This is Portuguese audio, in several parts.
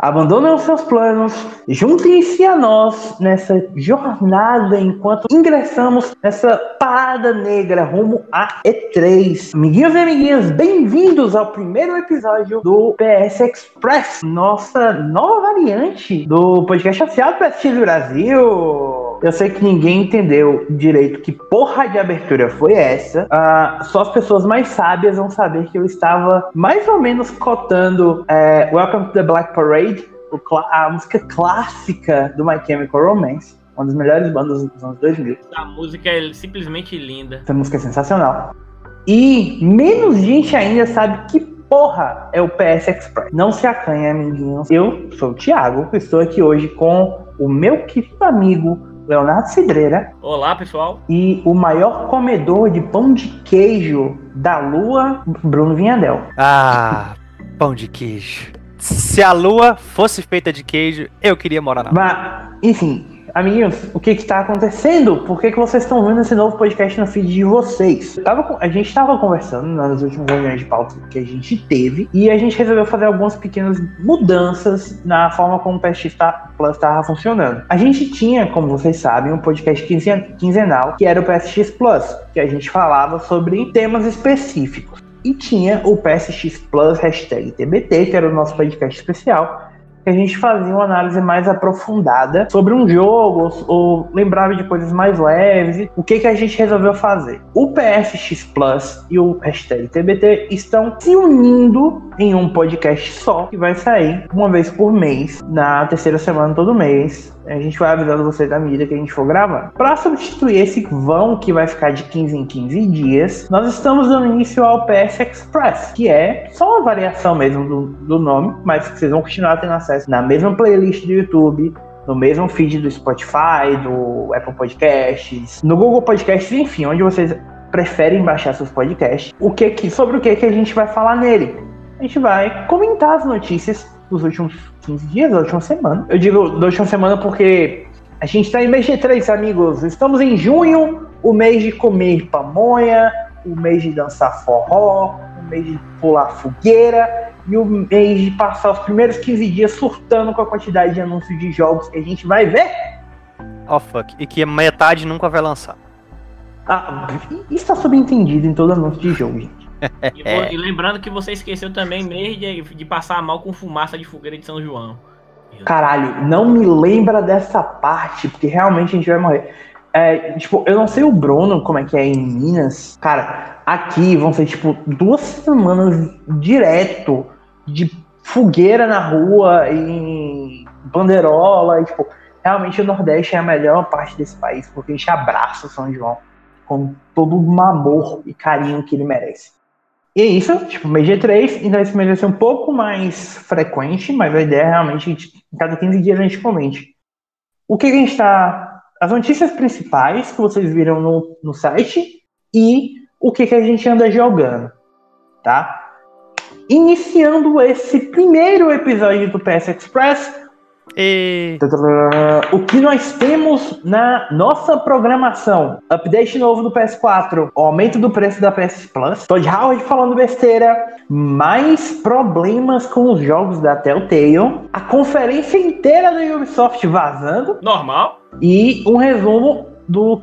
Abandonem os seus planos, juntem-se a nós nessa jornada enquanto ingressamos nessa parada negra rumo a E3. Amiguinhos e amiguinhas, bem-vindos ao primeiro episódio do PS Express, nossa nova variante do podcast oficial do PSX Brasil. Eu sei que ninguém entendeu direito que porra de abertura foi essa. Uh, só as pessoas mais sábias vão saber que eu estava mais ou menos cotando é, Welcome to the Black Parade, a música clássica do My Chemical Romance. Uma das melhores bandas dos anos 2000. A música é simplesmente linda. Essa música é sensacional. E menos gente ainda sabe que porra é o PS Express. Não se acanhe, amiguinhos. Eu sou o Thiago, estou aqui hoje com o meu querido amigo Leonardo Cidreira. Olá, pessoal. E o maior comedor de pão de queijo da Lua, Bruno Vinhadel. Ah, pão de queijo. Se a Lua fosse feita de queijo, eu queria morar na Mas, enfim, Amiguinhos, o que está acontecendo? Por que, que vocês estão vendo esse novo podcast no feed de vocês? Tava, a gente estava conversando nas últimas reuniões de pauta que a gente teve e a gente resolveu fazer algumas pequenas mudanças na forma como o PSX Plus estava funcionando. A gente tinha, como vocês sabem, um podcast quinzenal que era o PSX Plus, que a gente falava sobre temas específicos. E tinha o PSX Plus hashtag TBT, que era o nosso podcast especial, que a gente fazia uma análise mais aprofundada sobre um jogo, ou, lembrava de coisas mais leves. O que, que a gente resolveu fazer? O PSX Plus e o hashtag TBT estão se unindo em um podcast só, que vai sair uma vez por mês, na terceira semana todo mês. A gente vai avisando vocês da medida que a gente for gravar. Para substituir esse vão que vai ficar de 15 em 15 dias, nós estamos dando início ao PS Express, que é só uma variação mesmo do, do nome, mas que vocês vão continuar tendo acesso na mesma playlist do YouTube, no mesmo feed do Spotify, do Apple Podcasts, no Google Podcasts, enfim, onde vocês preferem baixar seus podcasts. O que, que sobre o que, que a gente vai falar nele? A gente vai comentar as notícias dos últimos 15 dias, da última semana. Eu digo da última semana porque a gente está em mês de 3, amigos. Estamos em junho, o mês de comer pamonha, o mês de dançar forró, o mês de pular fogueira e o mês de passar os primeiros 15 dias surtando com a quantidade de anúncios de jogos que a gente vai ver. Oh fuck, e que metade nunca vai lançar. Ah, isso tá subentendido em todo anúncio de jogo, gente. E, e, lembrando que você esqueceu também mês de, de passar mal com fumaça de fogueira de São João. Caralho, não me lembra dessa parte, porque realmente a gente vai morrer. É, tipo, eu não sei o Bruno como é que é em Minas. Cara, aqui vão ser, tipo, duas semanas direto de fogueira na rua e bandeirola. E, tipo, realmente o Nordeste é a melhor parte desse país, porque a gente abraça o São João com todo o amor e carinho que ele merece. E é isso, tipo, mês G3, então esse mês vai ser um pouco mais frequente, mas a ideia é realmente, em cada 15 dias a gente comente. O que a gente está. As notícias principais que vocês viram no, no site e o que, que a gente anda jogando, tá? Iniciando esse primeiro episódio do PS Express, e... O que nós temos na nossa programação? Update novo do PS4, aumento do preço da PS Plus, Todd Howard falando besteira, mais problemas com os jogos da Telltale, a conferência inteira da Ubisoft vazando. Normal. E um resumo do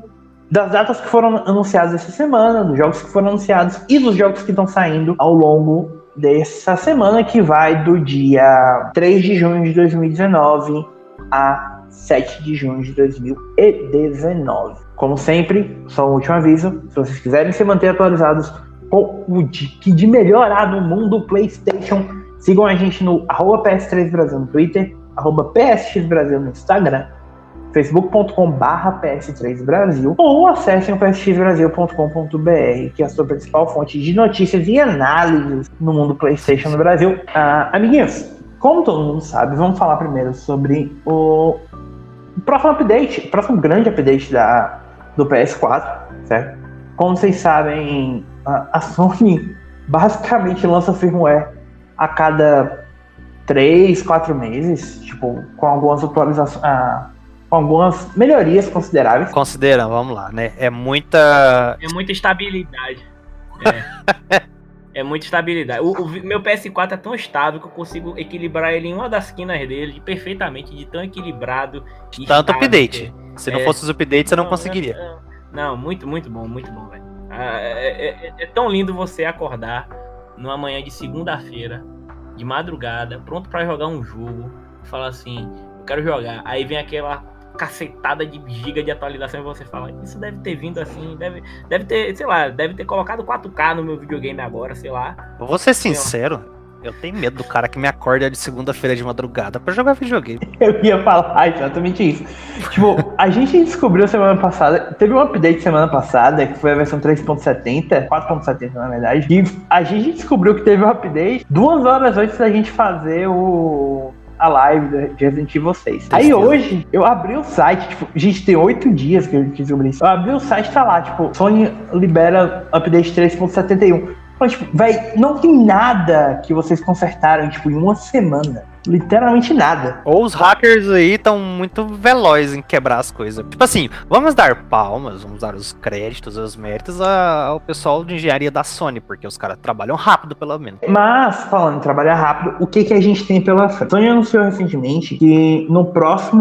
das datas que foram anunciadas essa semana, dos jogos que foram anunciados e dos jogos que estão saindo ao longo dessa semana, que vai do dia 3 de junho de 2019 a 7 de junho de 2019. Como sempre, só um último aviso: se vocês quiserem se manter atualizados com o que de melhorar no mundo PlayStation, sigam a gente no PS3 Brasil no Twitter, PSX Brasil no Instagram facebook.com.br ps3brasil ou acessem o psxbrasil.com.br, que é a sua principal fonte de notícias e análises no mundo PlayStation no Brasil. Ah, amiguinhos, como todo mundo sabe, vamos falar primeiro sobre o próximo update, o próximo grande update da, do PS4, certo? Como vocês sabem, a, Sony basicamente lança firmware a cada 3, 4 meses, tipo, com algumas atualizações. Ah, algumas melhorias consideráveis. Considera, vamos lá, né? É muita. É muita estabilidade. É. É muita estabilidade. O, o meu PS4 é tão estável que eu consigo equilibrar ele em uma das esquinas dele perfeitamente, de tão equilibrado. e Tanto estável update. que- Se não É. fosse os updates, você não conseguiria. Não, não, muito, muito bom, muito bom, velho. Ah, é, é- é tão lindo você acordar numa manhã de segunda-feira, de madrugada, pronto pra jogar um jogo, e falar assim, eu quero jogar. Aí vem aquela cacetada de giga de atualização e você fala, isso deve ter vindo assim, deve, deve ter, sei lá, deve ter colocado 4K no meu videogame agora, sei lá. Eu Vou ser sincero, eu tenho medo do cara que me acorda de segunda-feira de madrugada pra jogar videogame. Eu ia falar exatamente isso. Tipo, a gente descobriu semana passada, teve um update semana passada, que foi a versão 3.70, 4.70 na verdade, e a gente descobriu que teve um update duas horas antes da gente fazer o a live de Resident Evil 6. Aí Tristeza. hoje, eu abri o site, tipo, gente, tem oito dias que eu descobri isso. Eu abri o site, tá lá, tipo, Sony libera update 3.71. Então, tipo, véi, não tem nada que vocês consertaram, tipo, em uma semana. Literalmente nada. Ou os hackers aí estão muito velozes em quebrar as coisas. Tipo assim, vamos dar palmas, vamos dar os créditos, os méritos a- ao pessoal de engenharia da Sony, porque os caras trabalham rápido, pelo menos. Mas, falando em trabalhar rápido, o que, que a gente tem pela frente? Sony anunciou recentemente que no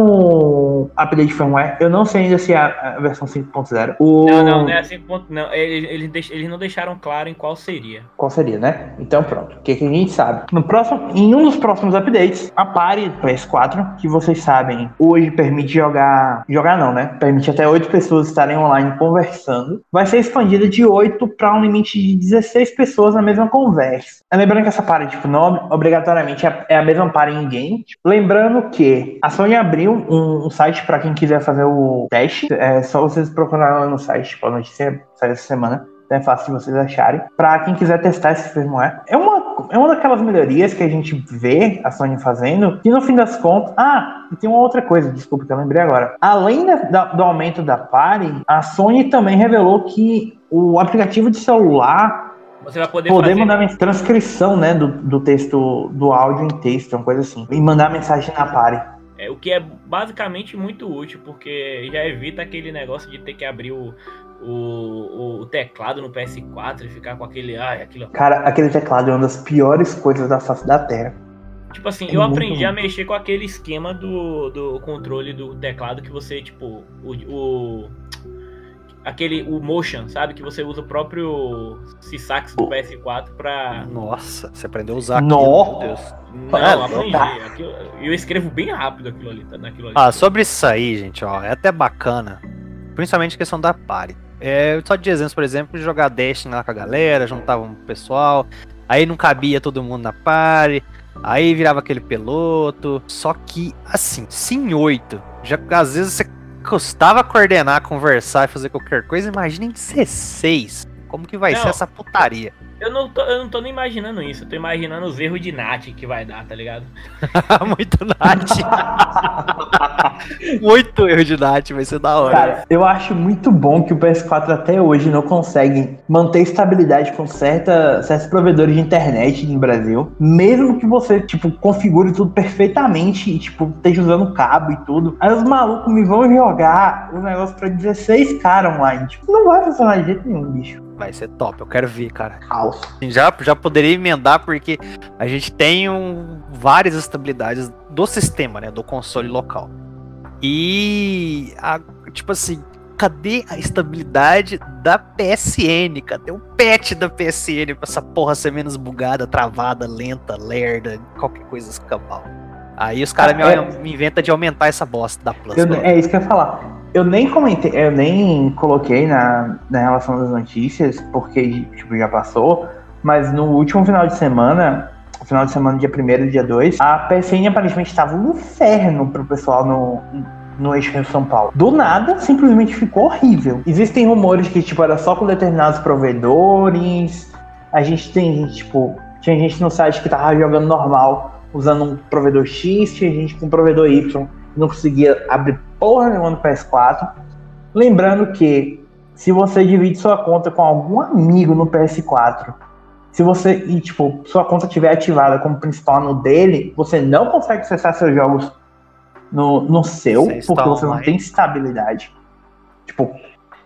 próximo update de firmware, eu não sei ainda se é a, a versão 5.0, o... Não, não, não é ponto, não. Eles, eles, deix- eles não deixaram claro em qual seria. Qual seria, né? Então pronto. O que, que a gente sabe? No próximo, em um dos próximos updates, a Party PS4, que vocês sabem, hoje permite jogar. Jogar não, né? Permite até 8 pessoas estarem online conversando. Vai ser expandida de 8 para um limite de 16 pessoas na mesma conversa. Lembrando que essa party, tipo, não obrigatoriamente é é a mesma party em game. Lembrando que a Sony abriu um, um site para quem quiser fazer o teste. É só vocês procurarem lá no site, tipo, a notícia saiu essa semana. Então é fácil de vocês acharem. Pra quem quiser testar esse firmware. É uma, é uma daquelas melhorias que a gente vê a Sony fazendo. E no fim das contas. Ah, e tem uma outra coisa, desculpa que eu lembrei agora. Além da- da- do aumento da Party, a Sony também revelou que o aplicativo de celular Você vai poder poder fazer. mandar transcrição, né, do, do texto, do áudio em texto, uma coisa assim. E mandar mensagem na Party. É, o que é basicamente muito útil, porque já evita aquele negócio de ter que abrir o, o, o teclado no PS4 e ficar com aquele. Ai, aquilo. Cara, aquele teclado é uma das piores coisas da face da Terra. Tipo assim, É eu aprendi a ruim. mexer com aquele esquema do, do controle do teclado que você, tipo, o. o aquele. O motion, sabe? Que você usa o próprio Sysax do PS4 pra. Nossa, você aprendeu a usar aquilo, Nossa. meu Deus. Não, Ah, aprendi. tá. Aquilo- eu escrevo bem rápido aquilo ali, tá? Naquilo ali. Ah, sobre isso aí, gente, ó, é até bacana. Principalmente a questão da party. É, só de exemplo, por exemplo, jogar Destiny lá com a galera, juntava um pessoal, aí não cabia todo mundo na party, aí virava aquele peloto. Só que, assim, em 8, já às vezes você custava coordenar, conversar e fazer qualquer coisa, imagina em 16. Como que vai Não. ser essa putaria? Eu não, tô, eu não tô nem imaginando isso, eu tô imaginando os erros de Nat que vai dar, tá ligado? Muito Nath. Muito erro de Nath, vai ser da hora. Cara, eu acho muito bom que o PS4 até hoje não consegue manter estabilidade com certa, certos provedores de internet no Brasil. Mesmo que você, tipo, configure tudo perfeitamente e, tipo, esteja usando cabo e tudo. Aí os malucos me vão jogar o negócio pra 16 caras online. Tipo, não vai funcionar de jeito nenhum, bicho. Vai ser top, eu quero ver, cara. Assim, Já, já poderia emendar porque a gente tem um- várias estabilidades do sistema, né? Do console local. E, a- tipo assim, cadê a estabilidade da PSN? Cadê o patch da PSN pra essa porra ser menos bugada, travada, lenta, lerda, qualquer coisa escambau? Aí os caras Ah, é. me, me inventam de aumentar essa bosta da Plus. Eu- é isso que eu ia falar. Eu nem comentei, eu nem coloquei na, na relação das notícias, porque tipo, já passou, mas no último final de semana, final de semana, dia 1 e dia 2, a PSN aparentemente estava um inferno pro pessoal no, no eixo Rio São Paulo. Do nada, simplesmente ficou horrível. Existem rumores que, tipo, era só com determinados provedores. A gente tem gente, tipo, tinha gente no site que tava jogando normal, usando um provedor X, tinha gente com provedor Y, não conseguia abrir porra nenhuma no PS4. Lembrando que se você divide sua conta com algum amigo no PS4, se você e tipo sua conta estiver ativada como principal no dele, você não consegue acessar seus jogos no, no seu, Você porque você não online. tem estabilidade. Tipo,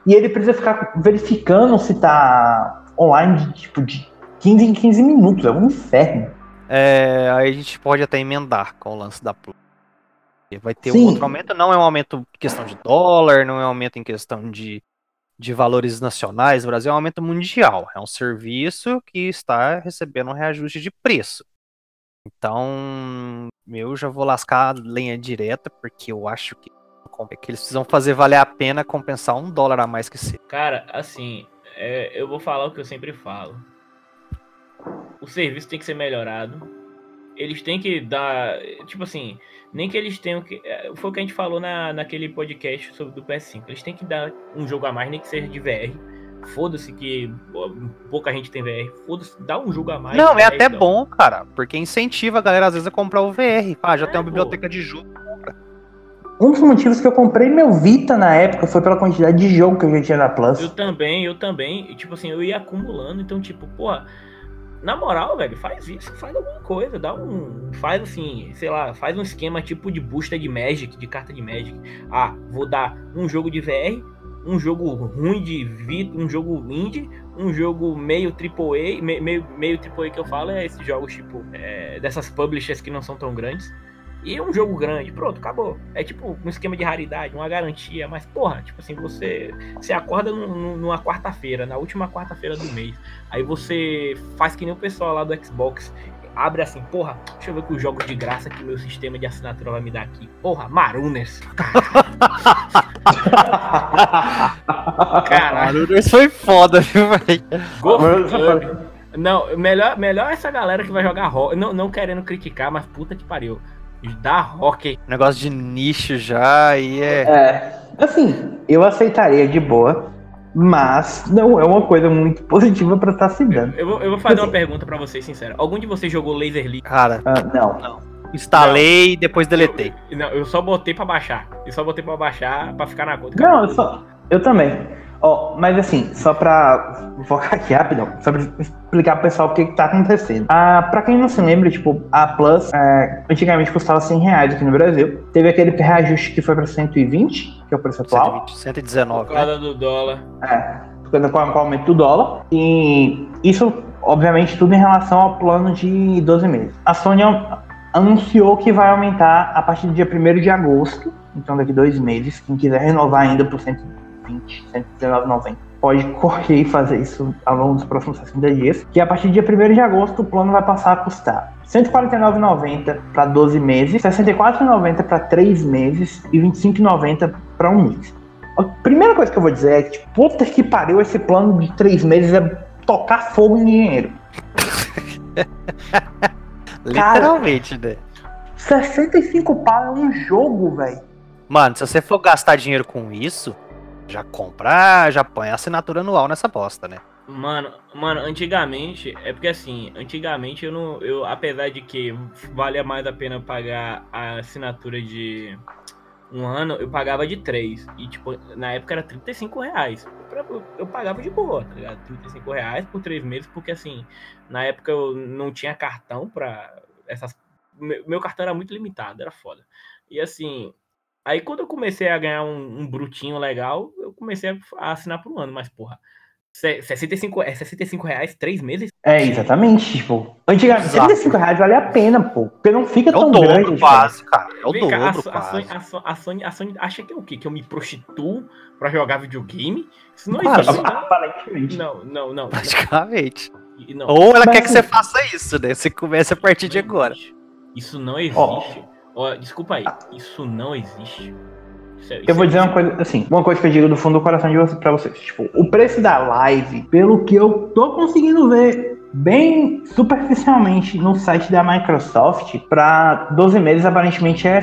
e ele precisa ficar verificando se tá online, de, tipo, de 15 em 15 minutos, é um inferno. É, aí a gente pode até emendar com o lance da Plus. Vai ter Sim. um outro aumento, não é um aumento em questão de dólar, não é um aumento em questão de, de valores nacionais. O Brasil é um aumento mundial. É um serviço que está recebendo um reajuste de preço. Então, eu já vou lascar a lenha direta, porque eu acho que, que eles precisam fazer valer a pena compensar um dólar a mais que seja. Cara, assim, é, eu vou falar o que eu sempre falo. O serviço tem que ser melhorado. Eles têm que dar. Tipo assim, nem que eles tenham que. é, Foi o que a gente falou na, naquele podcast sobre do PS5. Eles têm que dar um jogo a mais, nem que seja de VR. Foda-se que pouca gente tem VR. Foda-se, dá um jogo a mais. Não, é até então. bom, cara, porque incentiva a galera às vezes a comprar o VR. Ah, já É, tem uma pô. biblioteca de jogo. Um dos motivos que eu comprei meu Vita na época foi pela quantidade de jogo que eu já tinha na Plus. Eu também, eu também. E, tipo assim, eu ia acumulando. Então, tipo, porra, na moral, velho, faz isso, faz alguma coisa. Dá um. Faz assim, sei lá, faz um esquema tipo de booster de Magic, de carta de Magic. Ah, vou dar um jogo de VR, um jogo ruim de Vita, um jogo indie, um jogo meio AAA. me- Meio, meio AAA que eu falo é esses jogos, tipo, é, dessas publishers que não são tão grandes. E um jogo grande, pronto, acabou. É tipo um esquema de raridade, uma garantia, mas porra, tipo assim, você você acorda num- num- numa quarta-feira, na última quarta-feira do mês. Aí você faz que nem o pessoal lá do Xbox. Abre assim, porra, deixa eu ver que os jogos de graça que meu sistema de assinatura vai me dar aqui. Porra, Marunas. Caralho. Isso foi foda, viu, velho? Não, melhor, melhor essa galera que vai jogar rock. Não, não querendo criticar, mas puta que pariu. Dá rock. Negócio de nicho já e é. É, assim, eu aceitaria de boa, mas não é uma coisa muito positiva pra estar se dando. Eu vou, eu vou fazer uma Assim. pergunta pra vocês, sincero. Algum de vocês jogou Laser League? Cara, Ah, não. instalei e depois deletei. Eu, não, eu só botei pra baixar. Eu só botei pra baixar pra ficar na conta. Não, eu só. Eu também. Ó, mas assim, só pra focar aqui rapidão, só pra explicar pro pessoal o que, que tá acontecendo. Ah, pra quem não se lembra, tipo, a Plus é, antigamente custava 100 reais aqui no Brasil. Teve aquele reajuste que foi pra 120, que é o preço atual. 120, Por 119, né? causa do dólar. É, com com o aumento do dólar. E isso, obviamente, tudo em relação ao plano de 12 meses. A Sony an- anunciou que vai aumentar a partir do dia 1 de agosto, então daqui dois meses. Quem quiser renovar ainda por 120, 119,90. Pode correr e fazer isso ao longo dos próximos 60 dias. Que a partir do dia 1 de agosto o plano vai passar a custar R$ 149,90 para 12 meses, R$ 64,90 para 3 meses e R$ 25,90 para um mês. A primeira coisa que eu vou dizer é que, tipo, puta que pariu, esse plano de três meses é tocar fogo em dinheiro. Literalmente, né? 65 pau é um jogo, velho. Mano, se você for gastar dinheiro com isso, já compra, já põe a assinatura anual nessa bosta, né? Mano, mano, antigamente, é porque assim, antigamente eu não. Eu, apesar de que valia mais a pena pagar a assinatura de um ano, eu pagava de três. E tipo, na época era 35 reais. Eu, eu pagava de boa, tá ligado? 35 reais por três meses, porque assim, na época eu não tinha cartão pra essas. Meu, meu cartão era muito limitado, era foda. E assim. Aí quando eu comecei a ganhar um, um brutinho legal, comecei a, a assinar por um ano, mas porra. Se- 65, é 65 reais, três meses? É, exatamente, tipo. Antigamente, Exato. 65 reais vale a pena, pô. Porque não fica É o tão dobro grande. tipo. quase, cara. É o Vem a, dobro a quase. Sony, a, a Sony, a Sony acha que é o quê? Que eu me prostituo pra jogar videogame? Isso não Quase. existe. Não, Aparentemente. não, não. não, Praticamente. não, não. Ou ela Mas quer que você assim- faça isso, né? Você começa a partir de agora. Isso não existe. Ó. Ó, desculpa aí. Isso não existe. É- Eu vou é- dizer uma coisa, assim, uma coisa que eu digo do fundo do coração de vocês, pra vocês. Tipo, o preço da live, pelo que eu tô conseguindo ver bem superficialmente no site da Microsoft, pra 12 meses aparentemente é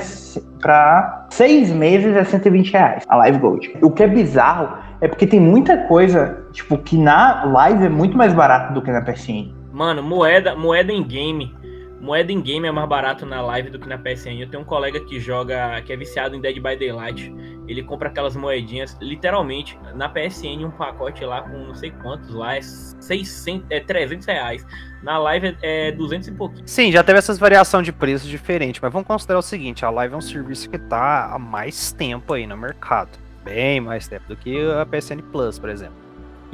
pra 6 meses é 120 reais a Live Gold. O que é bizarro é porque tem muita coisa, tipo, que na live é muito mais barato do que na PSN. Mano, moeda, moeda em game. Moeda em game é mais barato na live do que na PSN. Eu tenho um colega que joga, que é viciado em Dead by Daylight. Ele compra aquelas moedinhas, literalmente, na PSN, um pacote lá com não sei quantos lá, é 600, é 300 reais. Na live é, é 200 e pouquinho. Sim, já teve essas variação de preços diferentes, mas vamos considerar o seguinte, a Live é um serviço que tá há mais tempo aí no mercado. Bem mais tempo do que a PSN Plus, por exemplo.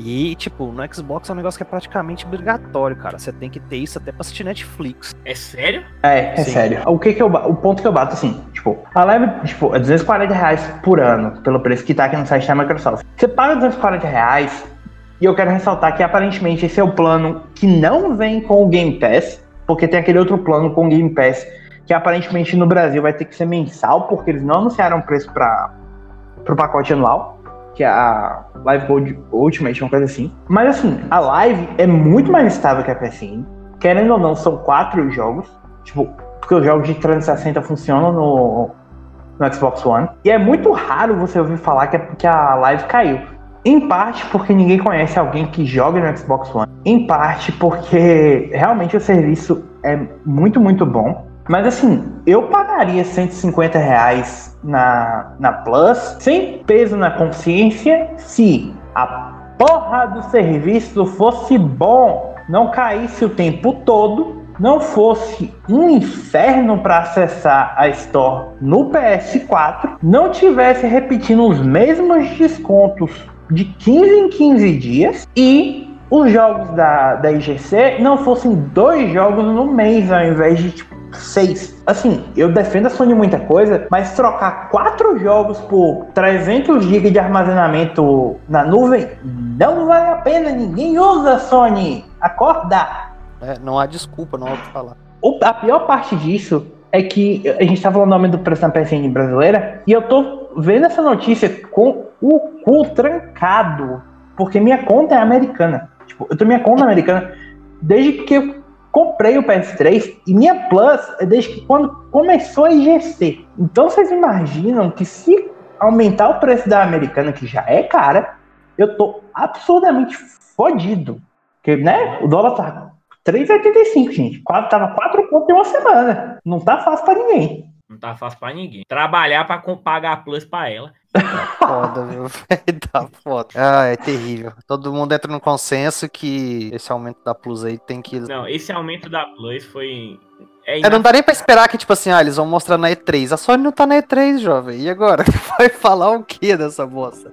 E, tipo, no Xbox é um negócio que é praticamente obrigatório, cara. Você tem que ter isso até pra assistir Netflix. É sério? É, é Sim. sério. O que que eu, o ponto que eu bato, assim, tipo, a live, tipo, é 240 reais por ano, pelo preço que tá aqui no site da Microsoft. Você paga 240 reais, e eu quero ressaltar que aparentemente esse é o plano que não vem com o Game Pass, porque tem aquele outro plano com o Game Pass, que aparentemente no Brasil vai ter que ser mensal, porque eles não anunciaram o preço para pro pacote anual, que é a Live Gold Ultimate, uma coisa assim. Mas assim, a Live é muito mais estável que a PSN. Querendo ou não, são quatro jogos. Tipo, porque os jogos de 360 funcionam no, no Xbox One. E é muito raro você ouvir falar que a, que a Live caiu. Em parte porque ninguém conhece alguém que joga no Xbox One. Em parte porque realmente o serviço é muito, muito bom. Mas assim, eu pagaria 150 reais na, na Plus, sem peso na consciência, se a porra do serviço fosse bom, não caísse o tempo todo, não fosse um inferno para acessar a Store no PS4, não tivesse repetindo os mesmos descontos de 15 em 15 dias e os jogos da, da IGC não fossem dois jogos no mês ao invés de tipo seis. Assim, eu defendo a Sony muita coisa, mas trocar quatro jogos por 300 GB de armazenamento na nuvem não vale a pena. Ninguém usa Sony. Acorda! É, não há desculpa, não há o que falar. O- A pior parte disso é que a gente tá falando o nome do preço na PSN brasileira e eu tô vendo essa notícia com o cu trancado, porque minha conta é americana. Tipo, eu tenho minha conta americana desde que eu comprei o PS3 e minha Plus é desde quando começou a IGC. Então vocês imaginam que se aumentar o preço da americana, que já é cara, eu tô absurdamente fodido. Porque, né, o dólar tá 3,85, gente. Quase, tava 4 conto em uma semana. Não tá fácil pra ninguém. Não tá fácil pra ninguém. Trabalhar com- pagar a Plus pra ela. Foda, viu? velho? Tá foda. Ah, é terrível. Todo mundo entra no consenso que esse aumento da Plus aí tem que. Não, esse aumento da Plus foi. É, É, não dá nem pra esperar que, tipo assim, ah, eles vão mostrar na E3. A Sony não tá na E3, jovem. E agora? Vai falar o que dessa moça?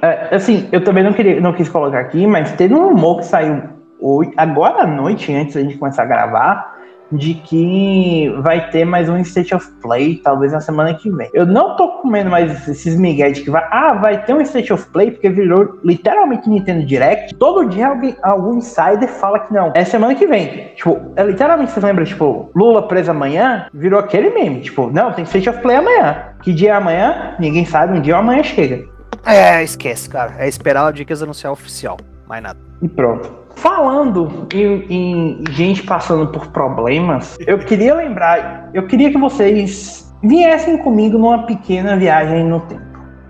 É, assim, eu também não, queria, não quis colocar aqui, mas teve um rumor que saiu hoje, agora à noite, antes da gente começar a gravar, de que vai ter mais um State of Play, talvez na semana que vem. Eu não tô comendo mais esses migué de que vai, ah, vai ter um State of Play, porque virou literalmente Nintendo Direct. Todo dia alguém, algum insider fala que não. É semana que vem. Tipo, é literalmente, você lembra, tipo, Lula preso amanhã, virou aquele meme. Tipo, não, tem State of Play amanhã. Que dia é amanhã? Ninguém sabe, um dia ou amanhã chega. É, esquece, cara. É esperar o Dicas anunciar oficial. Mais nada. E pronto. Falando em, em gente passando por problemas, eu queria lembrar, eu queria que vocês viessem comigo numa pequena viagem no tempo.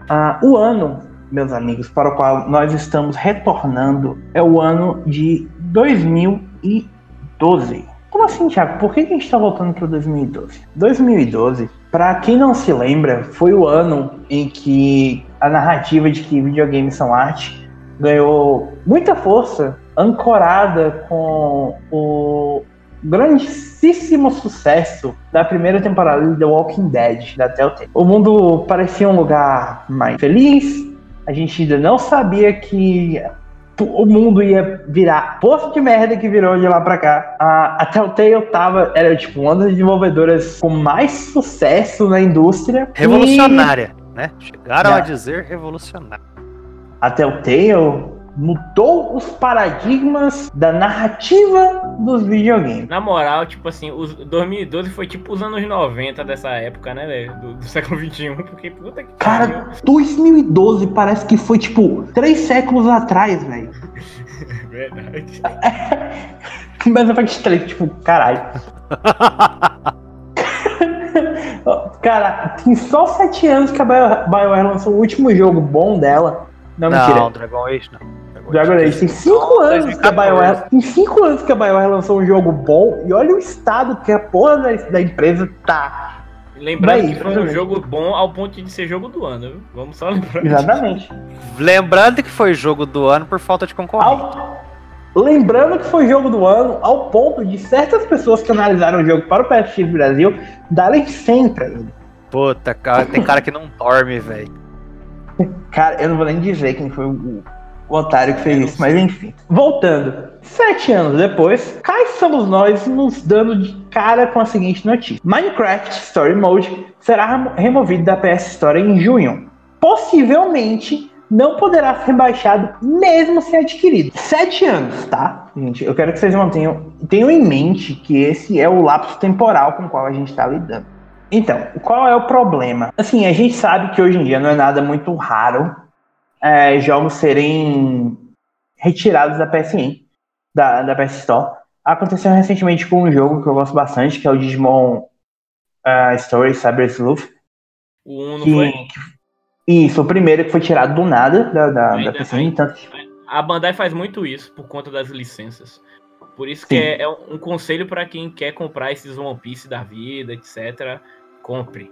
Ah, o ano, meus amigos, para o qual nós estamos retornando é o ano de 2012. Como assim, Thiago? Por que que a gente está voltando para 2012? 2012, para quem não se lembra, foi o ano em que a narrativa de que videogames são arte ganhou muita força, ancorada com o grandíssimo sucesso da primeira temporada de The Walking Dead da Telltale. O mundo parecia um lugar mais feliz, a gente ainda não sabia que o mundo ia virar poço de merda que virou de lá pra cá. A, a Telltale tava, era tipo uma das desenvolvedoras com mais sucesso na indústria. e- Revolucionária, né? Chegaram Já. a dizer revolucionária. A Telltale mudou os paradigmas da narrativa dos videogames. Na moral, tipo assim, os 2012 foi tipo os anos 90 dessa época, né, velho? Do, do século 21, porque puta que pariu. Cara, 2012 parece que foi tipo três séculos atrás, velho. Verdade. Mas Effect 3, tipo, caralho. Cara, tem só sete anos que a Bio- BioWare lançou o último jogo bom dela. Não, Não, mentira. Dragon Age não. Dragon Age. Tem cinco Não, anos que a 2014. BioWare. Tem cinco anos que a BioWare lançou um jogo bom. E olha o estado que a porra da, da empresa tá. Lembrando Vai, que foi um jogo bom ao ponto de ser jogo do ano, viu? Vamos só lembrar. disso. Exatamente. Lembrando que foi jogo do ano por falta de concorrente. Ao- Lembrando que foi jogo do ano, ao ponto de certas pessoas que analisaram o jogo para o PSX Brasil darem 100 pra ele. Puta, cara, tem cara que não dorme, velho. Cara, eu não vou nem dizer quem foi o, o otário que fez isso, mas enfim. Voltando. Sete anos depois, cá estamos nós nos dando de cara com a seguinte notícia: Minecraft Story Mode será removido da PS Store em junho. Possivelmente não poderá ser baixado mesmo se adquirido. Sete anos, tá? Gente, eu quero que vocês mantenham tenham em mente que esse é o lapso temporal com o qual a gente está lidando. Então, qual é o problema? Assim, a gente sabe que hoje em dia não é nada muito raro é, jogos serem retirados da PSN, da, da PS Store. Aconteceu recentemente com um jogo que eu gosto bastante, que é o Digimon uh, Story Cyber Sleuth. O 1 não que, foi? que- isso, o primeiro que foi tirado do nada da, da, Ainda- da PSN. ainda- Tanto, A Bandai faz muito isso por conta das licenças. Por isso que Sim. é, é um conselho pra quem quer comprar esses One Piece da vida, etc. Compre.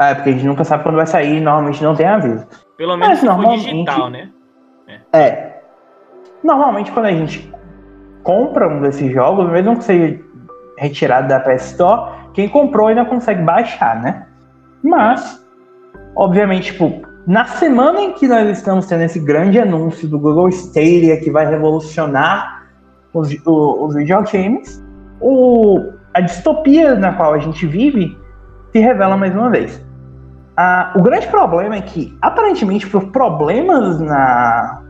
é, porque a gente nunca sabe quando vai sair normalmente não tem aviso. Pelo menos Mas se normalmente- digital, né? É. Normalmente quando a gente compra um desses jogos, mesmo que seja retirado da PS Store, quem comprou ainda consegue baixar, né? Mas, obviamente, tipo, na semana em que nós estamos tendo esse grande anúncio do Google Stadia que vai revolucionar os, o- os videogames, o, a distopia na qual a gente vive se revela mais uma vez. Ah, o grande problema é que, aparentemente, por problemas na,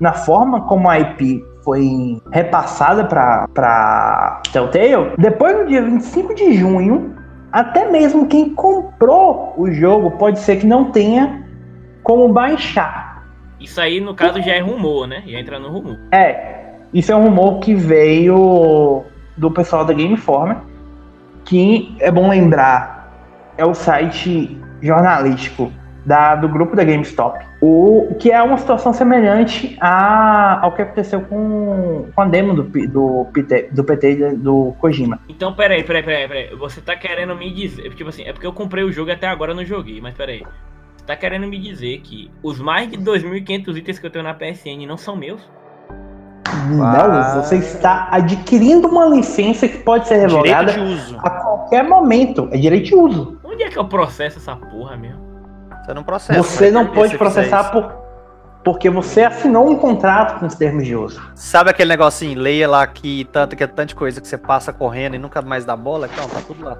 na forma como a IP foi repassada para Telltale, depois do dia 25 de junho, até mesmo quem comprou o jogo pode ser que não tenha como baixar. Isso aí, no caso, já é rumor, né? Já entra no rumor. É, isso é um rumor que veio do pessoal da Game Informer, que é bom lembrar, é o site jornalístico da, do grupo da GameStop, o, que é uma situação semelhante a, ao que aconteceu com, com a demo do, do, PT, do PT do Kojima. Então, peraí, peraí, peraí, peraí. Você tá querendo me dizer. Tipo assim, é porque eu comprei o jogo e até agora não joguei, mas peraí. Tá querendo me dizer que os mais de 2.500 itens que eu tenho na PSN não são meus? Não, você está adquirindo uma licença que pode ser revogada de uso. a qualquer momento. É direito de uso. Onde é que eu processo essa porra mesmo? Você não processa. Você mas não pode processar por, porque você assinou um contrato com os termos de uso. Sabe aquele negocinho, leia lá que tanto que é tanta coisa que você passa correndo e nunca mais dá bola? Então, tá tudo lá.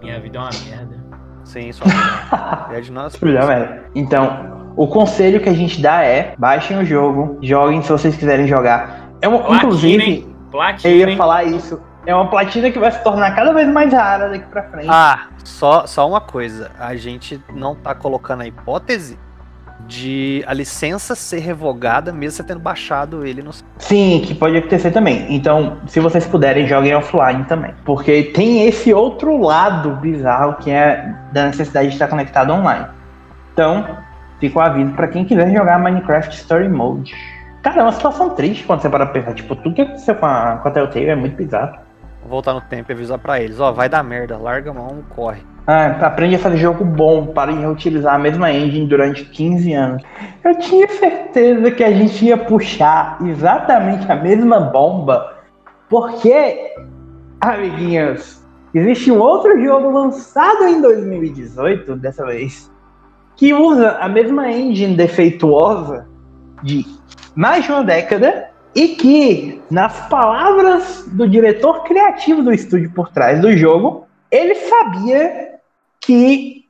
Minha vida é uma merda. Sim, só é de nós. Era. Então, o conselho que a gente dá é: baixem o jogo, joguem se vocês quiserem jogar. É uma, Platina, inclusive, hein? Platina, eu ia hein? falar isso. É uma platina que vai se tornar cada vez mais rara daqui pra frente. Ah, só, só uma coisa. A gente não tá colocando a hipótese de a licença ser revogada mesmo você tendo baixado ele no. Sim, que pode acontecer também. Então, se vocês puderem, joguem offline também. Porque tem esse outro lado bizarro que é da necessidade de estar conectado online. Então, fica o aviso pra quem quiser jogar Minecraft Story Mode. Cara, é uma situação triste quando você para pensar. Tipo, tudo que aconteceu com a, com a Telltale é muito bizarro. Vou voltar no tempo e avisar pra eles. Ó, vai dar merda, larga a mão, corre. Ah, aprende a fazer jogo bom, para de reutilizar a mesma engine durante 15 anos. Eu tinha certeza que a gente ia puxar exatamente a mesma bomba, porque, amiguinhos, existe um outro jogo lançado em 2018, dessa vez, que usa a mesma engine defeituosa de mais de uma década e que, nas palavras do diretor criativo do estúdio por trás do jogo, ele sabia que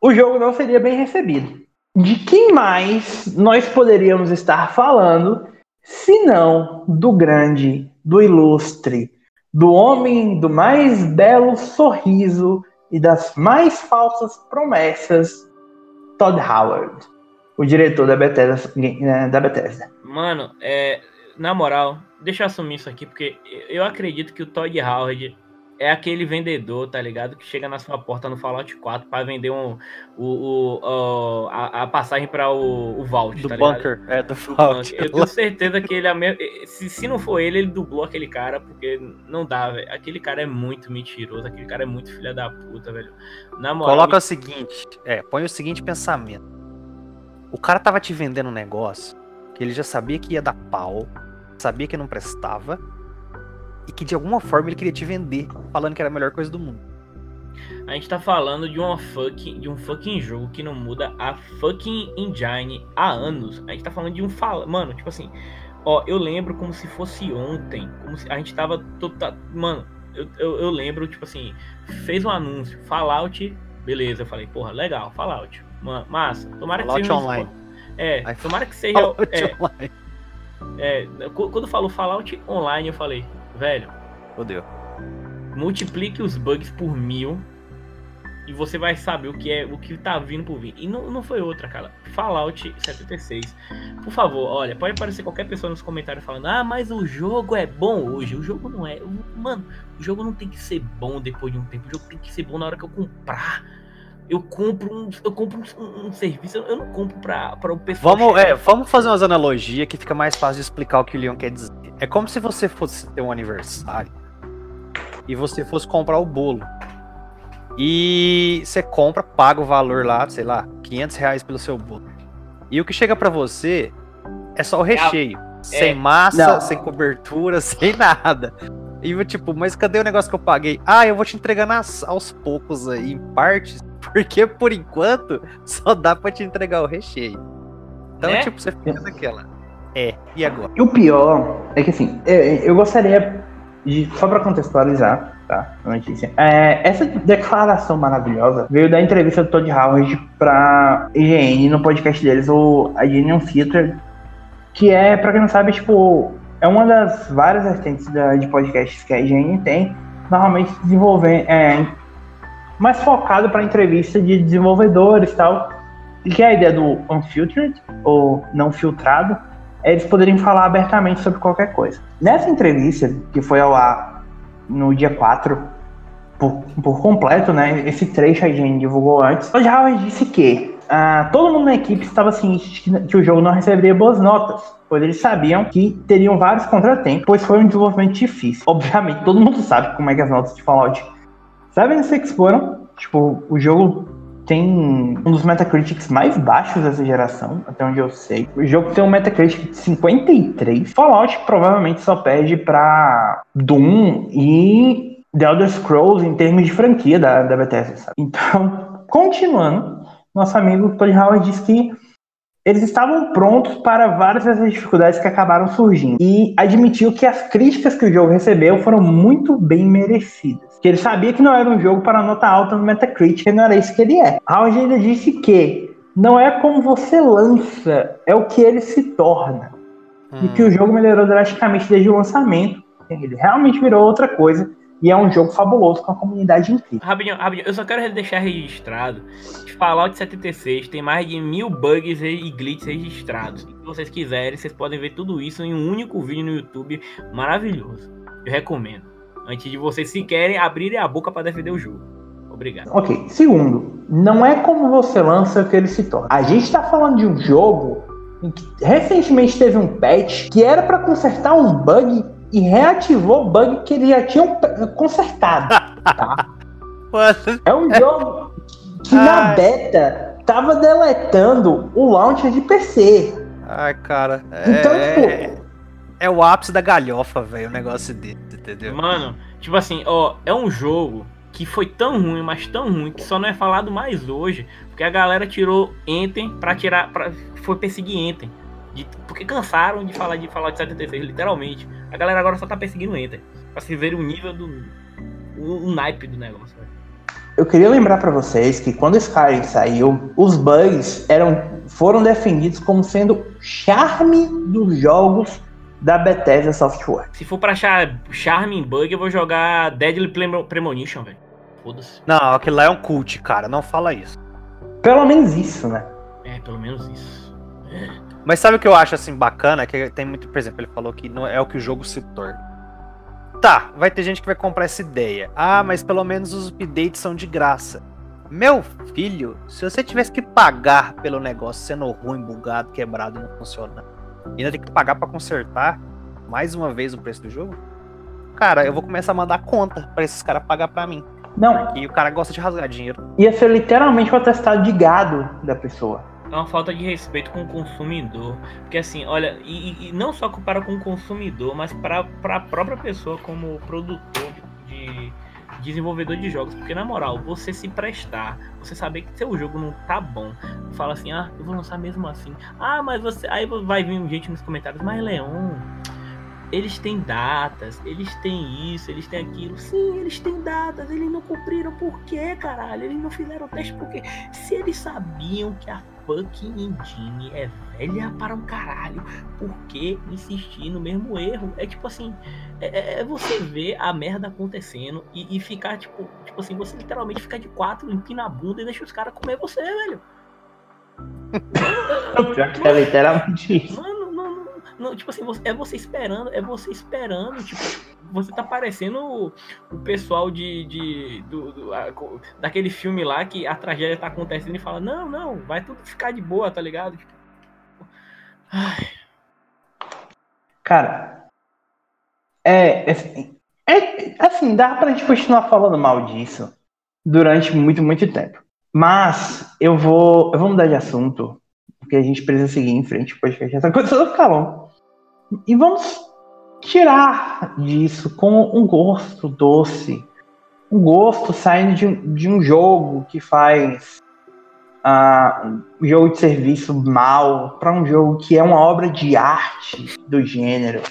o jogo não seria bem recebido. De quem mais nós poderíamos estar falando, se não do grande, do ilustre, do homem do mais belo sorriso e das mais falsas promessas, Todd Howard, o diretor da Bethesda. né, Da Bethesda. Mano, é, na moral, deixa eu assumir isso aqui, porque eu acredito que o Todd Howard é aquele vendedor, tá ligado? Que chega na sua porta no Fallout 4 pra vender um, o, o, o- a, a passagem pra o, o Vault, Do tá bunker. É, do bunker. Eu tenho certeza que ele é me... se, se não for ele, ele dublou aquele cara, porque não dá, velho. Aquele cara é muito mentiroso, aquele cara é muito filha da puta, velho. Na moral, Coloca o seguinte, é, põe o seguinte pensamento. O cara tava te vendendo um negócio que ele já sabia que ia dar pau, sabia que não prestava, e que de alguma forma ele queria te vender, falando que era a melhor coisa do mundo. A gente tá falando de uma fucking, de um fucking jogo que não muda a fucking engine há anos. A gente tá falando de um fala, mano, tipo assim, ó, eu lembro como se fosse ontem, como se a gente tava total, mano, eu, eu, eu lembro, tipo assim, fez um anúncio, Fallout, beleza, eu falei, porra, legal, Fallout. Massa, tomara Fallout que seja online. É, tomara que seja Fallout é, online. é, quando falou Fallout online, eu falei, velho, Fodeu. multiplique os bugs por mil e você vai saber o que é o que tá vindo por vir. E não, não foi outra, cara. Fallout 76. Por favor, olha, pode aparecer qualquer pessoa nos comentários falando: "Ah, mas o jogo é bom hoje". O jogo não é. Mano, o jogo não tem que ser bom depois de um tempo. O jogo tem que ser bom na hora que eu comprar. Eu compro um, eu compro um, um serviço, eu não compro pra, pra o pessoal. Vamos, chegar é, vamos fazer umas analogias que fica mais fácil de explicar o que o Leon quer dizer. É como se você fosse ter um aniversário e você fosse comprar o bolo. E você compra, paga o valor lá, sei lá, 500 reais pelo seu bolo. E o que chega pra você é só o recheio. Sem massa, Não. sem cobertura, sem nada. E eu, tipo, mas cadê o negócio que eu paguei? Ah, eu vou te entregar nas- aos poucos aí, em partes, porque por enquanto só dá pra te entregar o recheio. Então, Né? tipo, você fica naquela. É, e agora? E o pior é que assim, eu, eu gostaria de, só pra contextualizar, tá? A notícia. É, essa declaração maravilhosa veio da entrevista do Todd Howard pra IGN no podcast deles, o Agenium Theater, que é, pra quem não sabe, tipo, é uma das várias vertentes da- de podcasts que a IGN tem, normalmente desenvolvendo, é, mais focado pra entrevista de desenvolvedores e tal. Que é a ideia do unfiltered, ou não filtrado, é eles poderem falar abertamente sobre qualquer coisa. Nessa entrevista, que foi ao ar no dia 4, por, por completo, né? Esse trecho a gente divulgou antes. Todd Howard disse que ah, todo mundo na equipe estava ciente que, que o jogo não receberia boas notas, pois eles sabiam que teriam vários contratempos, pois foi um desenvolvimento difícil. Obviamente, todo mundo sabe como é que as notas de Fallout 76 foram. Tipo, o jogo tem um dos Metacritics mais baixos dessa geração, até onde eu sei. O jogo tem um Metacritic de 53. Fallout provavelmente só perde pra Doom e The Elder Scrolls em termos de franquia da, da Bethesda, sabe? Então, continuando, nosso amigo Tony Howard disse que eles estavam prontos para várias dessas dificuldades que acabaram surgindo e admitiu que as críticas que o jogo recebeu foram muito bem merecidas. Que ele sabia que não era um jogo para nota alta no Metacritic, e não era isso que ele é. Howard ainda disse que não é como você lança, é o que ele se torna. E que o jogo melhorou drasticamente desde o lançamento. Ele realmente virou outra coisa. E é um jogo fabuloso com a comunidade incrível. Rapidinho, rapidinho, eu só quero deixar registrado que Fallout 76 tem mais de mil bugs e glitches registrados. Se vocês quiserem, vocês podem ver tudo isso em um único vídeo no YouTube maravilhoso. Eu recomendo. Antes de vocês se querem abrirem a boca para defender o jogo. Obrigado. Ok, segundo, não é como você lança que ele se torna. A gente está falando de um jogo em que recentemente teve um patch que era para consertar um bug e reativou o bug que eles já tinham consertado. Tá? É um jogo que na beta tava deletando o launcher de PC. Ai, cara. Então, é, tipo, é o ápice da galhofa, velho, o negócio dele, entendeu? Mano, tipo assim, ó, é um jogo que foi tão ruim, mas tão ruim, que só não é falado mais hoje, porque a galera tirou Enten pra tirar. Pra, foi perseguir Enten. De- porque cansaram de falar de Fallout 76, literalmente. A galera agora só tá perseguindo Enter. Pra se ver o nível do. O, o naipe do negócio, velho. Eu queria lembrar pra vocês que quando Skyrim saiu, os bugs eram, foram defendidos como sendo o charme dos jogos da Bethesda Software. Se for pra achar charme em bug, eu vou jogar Deadly Premo- Premonition, velho. Foda-se. Não, aquilo lá é um cult, cara, não fala isso. Pelo menos isso, né? É, pelo menos isso. Mas sabe o que eu acho assim bacana? Que tem muito, por exemplo, ele falou que não é o que o jogo se torna. Tá, vai ter gente que vai comprar essa ideia. Ah, mas pelo menos os updates são de graça. Meu filho, se você tivesse que pagar pelo negócio sendo ruim, bugado, quebrado e não funcionando, e ainda tem que pagar pra consertar mais uma vez o preço do jogo, cara, eu vou começar a mandar conta pra esses caras pagar pra mim. Não, E o cara gosta de rasgar dinheiro. ia ser literalmente o atestado de gado da pessoa. É uma falta de respeito com o consumidor. Porque assim, olha, e, e- e não só para com o consumidor, mas para a própria pessoa como produtor de, de, desenvolvedor de jogos, porque na moral, você se prestar, você saber que seu jogo não tá bom, fala assim, ah, eu vou lançar mesmo assim. Ah, mas você. Aí vai vir gente nos comentários, mas Leon, eles têm datas, eles têm isso, eles têm aquilo. Sim, eles têm datas, eles não cumpriram por quê, caralho? Eles não fizeram o teste porque se eles sabiam que a fucking engine é velha para um caralho, por que insistir no mesmo erro? É tipo assim, é, é, é você ver a merda acontecendo e, e, ficar tipo, tipo assim, você literalmente fica de quatro, empina a bunda e deixa os caras comer você, velho. Pior que é literalmente isso. Mano, não, tipo assim, é você esperando, é você esperando, tipo, você tá parecendo o, o pessoal de, de do, do a, daquele filme lá que a tragédia tá acontecendo e fala, não, não, vai tudo ficar de boa, tá ligado? Tipo, ai. Cara, é, é, é assim, dá pra gente continuar falando mal disso durante muito, muito tempo. Mas eu vou, eu vou mudar de assunto, porque a gente precisa seguir em frente, o podcast já tá começando a ficar longo. E vamos tirar disso com um gosto doce, um gosto saindo de, de um jogo que faz uh, um jogo de serviço mal para um jogo que é uma obra de arte do gênero.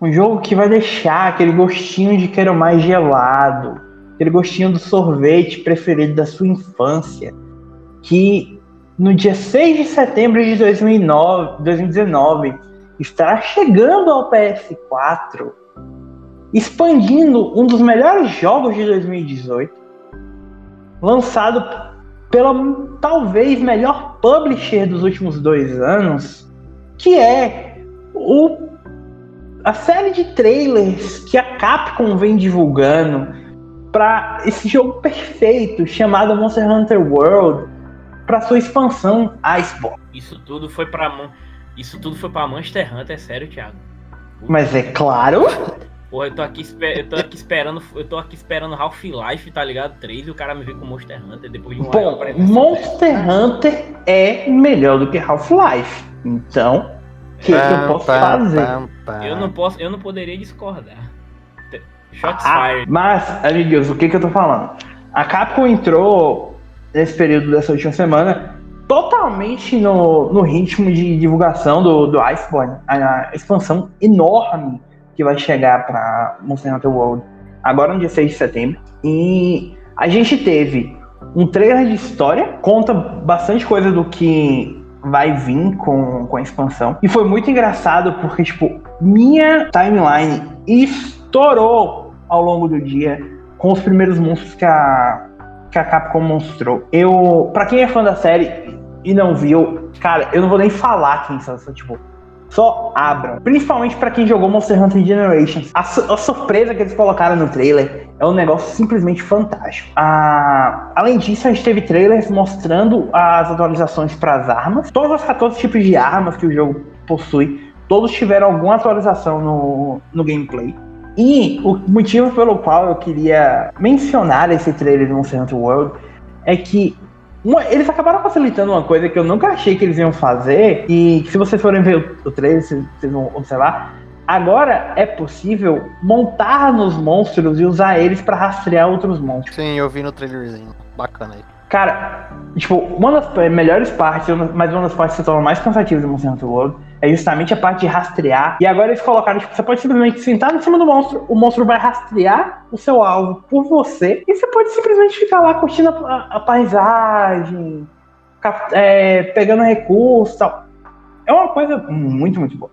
Um jogo que vai deixar aquele gostinho de quero mais gelado, aquele gostinho do sorvete preferido da sua infância, que no dia 6 de setembro de 2009, 2019 estará chegando ao PS4, expandindo um dos melhores jogos de 2018, lançado pela talvez melhor publisher dos últimos dois anos, que é o, a série de trailers que a Capcom vem divulgando para esse jogo perfeito chamado Monster Hunter World para sua expansão Iceborne. Isso tudo foi para isso tudo foi pra Monster Hunter, é sério, Thiago. Puta Mas é claro. Porra, eu tô aqui, eu tô aqui esperando. Eu tô aqui esperando Half-Life, tá ligado? 3 e o cara me vê com Monster Hunter depois de um Bom, Monster Hunter é melhor do que Half-Life. Então, o que, que, eu posso fazer? Eu não posso, eu não poderia discordar. Shots ah, fired. Mas, amigos, o que, que eu tô falando? A Capcom entrou nesse período dessa última semana totalmente no, no ritmo de divulgação do, do Iceborne, a, a expansão enorme que vai chegar para Monster Hunter World agora no dia 6 de setembro. E a gente teve um trailer de história, conta bastante coisa do que vai vir com, com a expansão. E foi muito engraçado porque, tipo, minha timeline estourou ao longo do dia com os primeiros monstros que a, que a Capcom mostrou. Eu, para quem é fã da série, e não viu, cara, eu não vou nem falar quem são, tipo, só abram. Principalmente para quem jogou Monster Hunter Generations. A, a, surpresa que eles colocaram no trailer é um negócio simplesmente fantástico. Ah, além disso, a gente teve trailers mostrando as atualizações para as armas. Todos os 14 tipos de armas que o jogo possui, todos tiveram alguma atualização no, no gameplay. E o motivo pelo qual eu queria mencionar esse trailer de Monster Hunter World é que uma, eles acabaram facilitando uma coisa que eu nunca achei que eles iam fazer, e se vocês forem ver o, trailer, vocês vão observar. Agora é possível montar nos monstros e usar eles para rastrear outros monstros. Sim, eu vi no trailerzinho. Bacana aí. Cara, tipo, uma das melhores partes, mas uma das partes que se torna mais cansativas do Monster Hunter World é justamente a parte de rastrear. E agora eles colocaram, tipo, você pode simplesmente sentar em cima do monstro, o monstro vai rastrear o seu alvo por você, e você pode simplesmente ficar lá curtindo a, a paisagem, é, pegando recursos tal. É uma coisa muito, muito boa.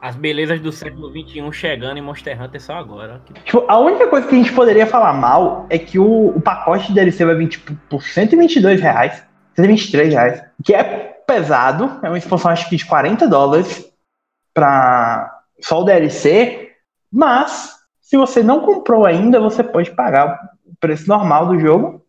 As belezas do século XXI chegando em Monster Hunter só agora. Tipo, a única coisa que a gente poderia falar mal é que o, o pacote de DLC vai vir tipo, por 122 reais, 123 reais, que é pesado, é uma expansão acho que de 40 dólares para só o DLC, mas se você não comprou ainda, você pode pagar o preço normal do jogo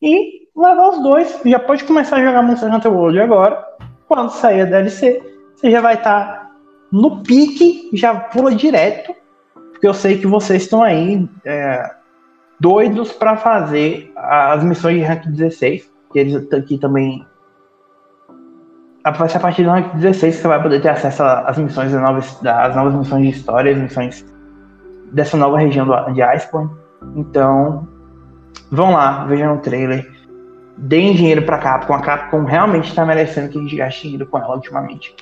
e levar os dois. Já pode começar a jogar Monster Hunter World agora. Quando sair a DLC, você já vai estar tá no pique, já pula direto, porque eu sei que vocês estão aí é, doidos para fazer as missões de rank 16, que eles aqui também vai ser a partir do rank 16 que você vai poder ter acesso às missões das novas, das novas missões de história, as missões dessa nova região do, de Iceborne. Então, vão lá, vejam o trailer. Deem dinheiro pra Capcom. A Capcom realmente tá merecendo que a gente gaste dinheiro com ela ultimamente.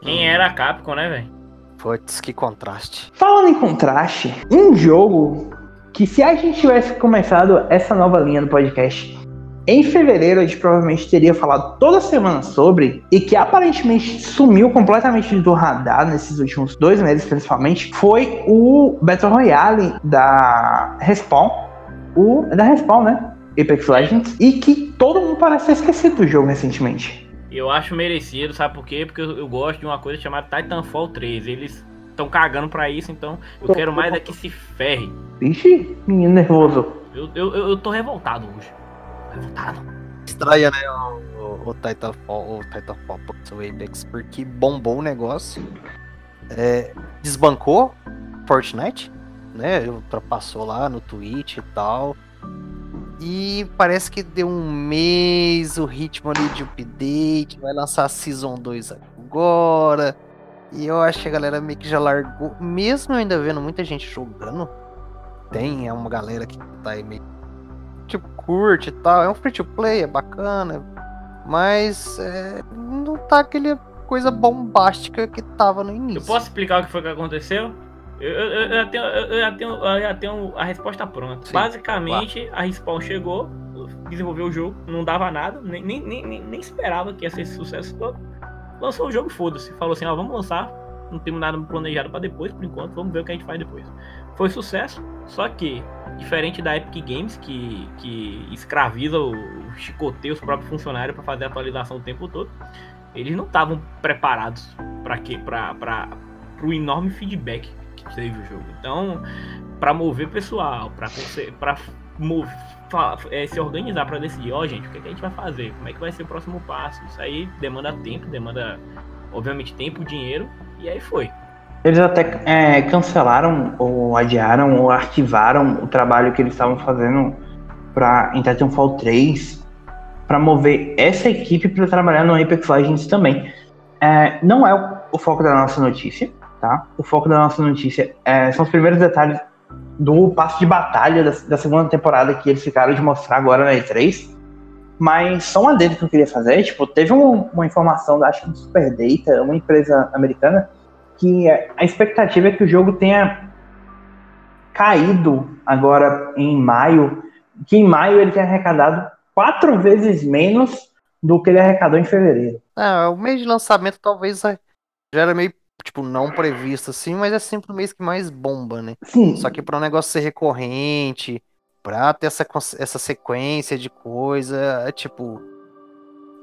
Quem era a Capcom, né, velho? Putz, que contraste. Falando em contraste, um jogo que se a gente tivesse começado essa nova linha do podcast em fevereiro, a gente provavelmente teria falado toda semana sobre, e que aparentemente sumiu completamente do radar nesses últimos dois meses, principalmente, foi o Battle Royale da Respawn. O, da Respawn, né? Apex Legends. E que todo mundo parece ter esquecido do jogo recentemente. Eu acho merecido, sabe por quê? Porque eu, eu gosto de uma coisa chamada Titanfall 3. Eles estão cagando pra isso, então eu quero mais é que se ferre. Vixe, menino nervoso. Eu, eu, eu tô revoltado hoje. Revoltado. Estranha, né? O, o, Titanfall, o Titanfall, o Apex, porque bombou o negócio. É, desbancou Fortnite, né? Ultrapassou lá no Twitch e tal. E parece que deu um mês o ritmo ali de update. Vai lançar a Season 2 agora. E eu acho que a galera meio que já largou. Mesmo ainda vendo muita gente jogando. Tem é uma galera que tá aí meio. Curte e tal. É um free to play, é bacana. Mas é, não tá aquele coisa bombástica que tava no início. Eu posso explicar o que foi que aconteceu? Eu, eu, eu, já, tenho, eu, já, tenho, já tenho a resposta pronta. Sim, Basicamente, a Respawn chegou, desenvolveu o jogo, não dava nada, nem, nem, nem, nem esperava que ia ser esse sucesso todo. Lançou o jogo, foda-se. Falou assim: ó, vamos lançar. Não temos nada planejado para depois, por enquanto, vamos ver o que a gente faz depois. Foi sucesso, só que, diferente da Epic Games, que, que escraviza o, chicoteia os próprios funcionários para fazer a atualização o tempo todo, eles não estavam preparados para quê? Para o enorme feedback que teve o jogo. Então, para mover pessoal, para é, se organizar para decidir, ó, oh, gente, o que, é que, a gente vai fazer? Como é que vai ser o próximo passo? Isso aí demanda tempo, demanda, obviamente, tempo, dinheiro, e aí foi. Eles até é, cancelaram, ou adiaram, ou arquivaram o trabalho que eles estavam fazendo para em Titanfall 3 para mover essa equipe para trabalhar no Apex Legends também. É, não é o, foco da nossa notícia, tá? O foco da nossa notícia é, são os primeiros detalhes do passo de batalha da, da, segunda temporada que eles ficaram de mostrar agora na E3. Mas só uma dedo que eu queria fazer, tipo, teve um, uma informação da acho que do Super Data, uma empresa americana, que a expectativa é que o jogo tenha caído agora em maio, que em maio ele tenha arrecadado quatro vezes menos do que ele arrecadou em fevereiro. É, o mês de lançamento talvez já era meio tipo, não previsto assim, mas é sempre o mês que mais bomba, né? Sim. Só que para um negócio ser recorrente, pra ter essa, essa sequência de coisa, é tipo.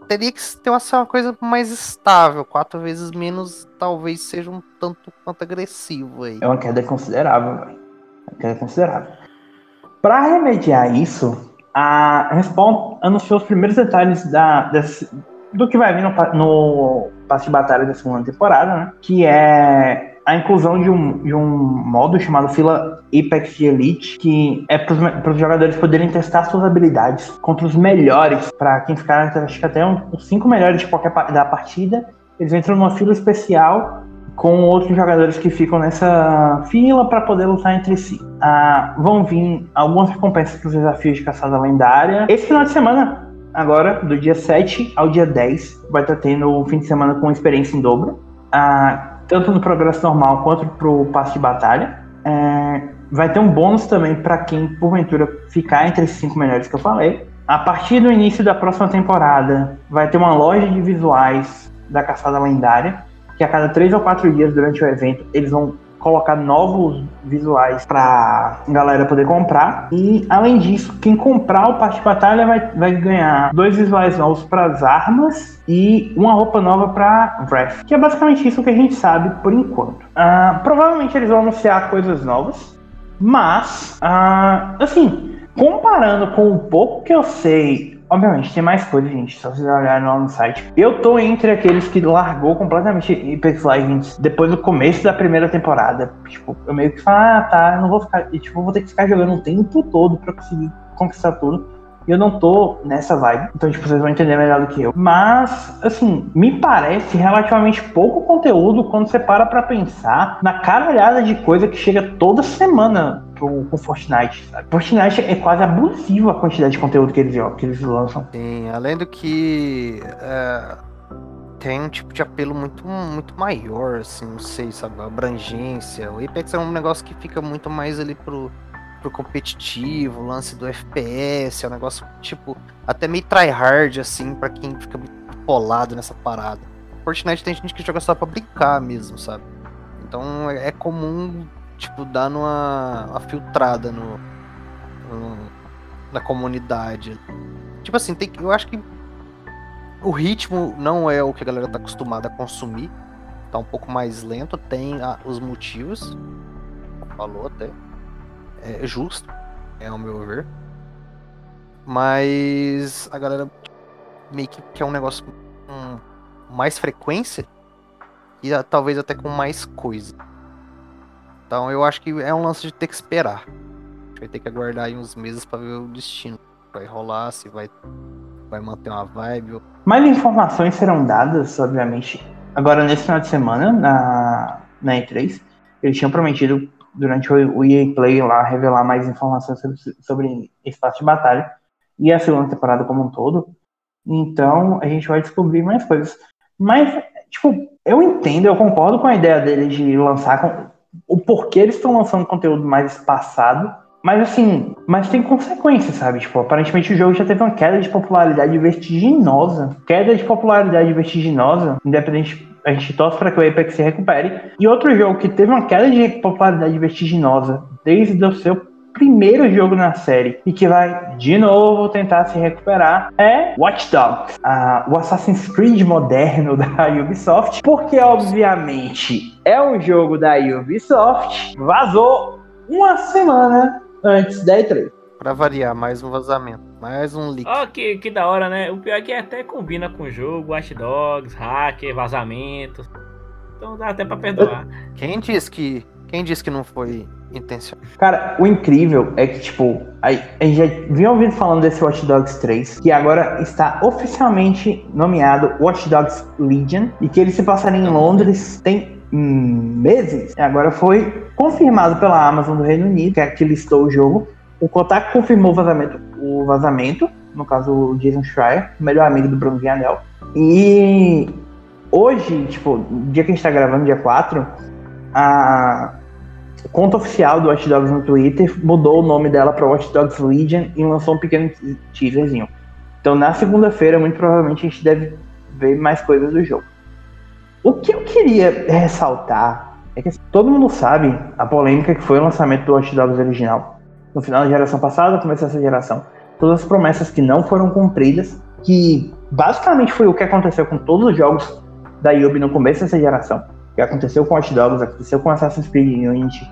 Teria que ter uma, uma coisa mais estável, quatro vezes menos, talvez seja um tanto quanto agressivo aí. É uma queda considerável, velho. Uma queda considerável. Para remediar isso, a Respawn anunciou os primeiros detalhes da, desse, do que vai vir no, no passe de batalha da segunda temporada, né? Que é a inclusão de um, de um modo chamado fila Apex Elite, que é para os jogadores poderem testar suas habilidades contra os melhores, para quem ficar, acho que até uns cinco melhores de qualquer da partida, eles entram numa fila especial com outros jogadores que ficam nessa fila para poder lutar entre si. Ah, vão vir algumas recompensas para os desafios de caçada lendária. Esse final de semana agora, do dia 7 ao dia 10, vai estar tendo o fim de semana com experiência em dobro, ah, tanto no progresso normal quanto pro passe de batalha. É, vai ter um bônus também para quem, porventura, ficar entre esses cinco melhores que eu falei. A partir do início da próxima temporada, vai ter uma loja de visuais da Caçada Lendária, que a cada três ou quatro dias durante o evento eles vão colocar novos visuais pra galera poder comprar. E além disso, quem comprar o parte de batalha vai, vai ganhar dois visuais novos para as armas e uma roupa nova para Wrath. Que é basicamente isso que a gente sabe por enquanto. Uh, provavelmente eles vão anunciar coisas novas, mas uh, assim, comparando com o pouco que eu sei Obviamente, tem mais coisa, gente. Só vocês olharem lá no site. Eu tô entre aqueles que largou completamente Apex Legends depois do começo da primeira temporada. Tipo, eu meio que falo, ah, tá, não vou ficar. E, tipo, vou ter que ficar jogando o tempo todo pra conseguir conquistar tudo. Eu não tô nessa vibe, então tipo, vocês vão entender melhor do que eu. Mas, assim, me parece relativamente pouco conteúdo quando você para pra pensar na caralhada de coisa que chega toda semana pro, com Fortnite, sabe? Fortnite é quase abusivo a quantidade de conteúdo que eles, que eles lançam. Sim, além do que é, tem um tipo de apelo muito, muito maior, assim, não sei, sabe? A abrangência. O Apex é um negócio que fica muito mais ali pro pro competitivo, lance do FPS, é um negócio, tipo, até meio tryhard, assim, para quem fica muito polado nessa parada. Fortnite tem gente que joga só pra brincar mesmo, sabe? Então é, é comum, tipo, dar uma, uma filtrada no, no, na comunidade. Tipo assim, tem, eu acho que o ritmo não é o que a galera tá acostumada a consumir. Tá um pouco mais lento, tem a, os motivos. Falou até é justo, é ao meu ver. Mas a galera meio que quer um negócio com mais frequência e talvez até com mais coisa. Então eu acho que é um lance de ter que esperar. A gente vai ter que aguardar aí uns meses para ver o destino. Vai rolar, se vai, vai manter uma vibe. Mais informações serão dadas, obviamente, agora nesse final de semana, na, na E3. Eles tinham prometido durante o EA Play lá revelar mais informações sobre, sobre espaço de batalha e a segunda temporada como um todo. Então a gente vai descobrir mais coisas. Mas, tipo, eu entendo, eu concordo com a ideia deles de lançar com, o porquê eles estão lançando conteúdo mais espaçado. Mas assim, mas tem consequências, sabe? Tipo, aparentemente o jogo já teve uma queda de popularidade vertiginosa. Queda de popularidade vertiginosa, independente a gente torce para que o Apex se recupere. E outro jogo que teve uma queda de popularidade vertiginosa desde o seu primeiro jogo na série e que vai de novo tentar se recuperar é Watch Dogs, o Assassin's Creed moderno da Ubisoft, porque obviamente é um jogo da Ubisoft, vazou uma semana antes da E3. Pra variar, mais um vazamento. Mais um leak. Ó, oh, que, que da hora, né? O pior é que até combina com o jogo, Watch Dogs, hacker, vazamentos. Então dá até pra perdoar. Quem disse que. Quem disse que não foi intencional? Cara, o incrível é que, tipo, a, a gente já vinha ouvindo falando desse Watch Dogs 3, que agora está oficialmente nomeado Watch Dogs Legion, e que ele se passaria em Londres tem meses. Agora foi confirmado pela Amazon do Reino Unido, que é que listou o jogo, o Kotaku confirmou o vazamento, o vazamento, no caso o Jason Schreier, melhor amigo do Bruno Vianel. E hoje, tipo, dia que a gente tá gravando, dia 4, a conta oficial do Watch Dogs no Twitter mudou o nome dela para Watch Dogs Legion e lançou um pequeno teaserzinho. Então na segunda-feira, muito provavelmente, a gente deve ver mais coisas do jogo. O que eu queria ressaltar é que todo mundo sabe a polêmica que foi o lançamento do Watch Dogs original no final da geração passada, começou essa geração. Todas as promessas que não foram cumpridas, que basicamente foi o que aconteceu com todos os jogos da Yubi no começo dessa geração. Que aconteceu com Watch Dogs, aconteceu com Assassin's Creed Unity,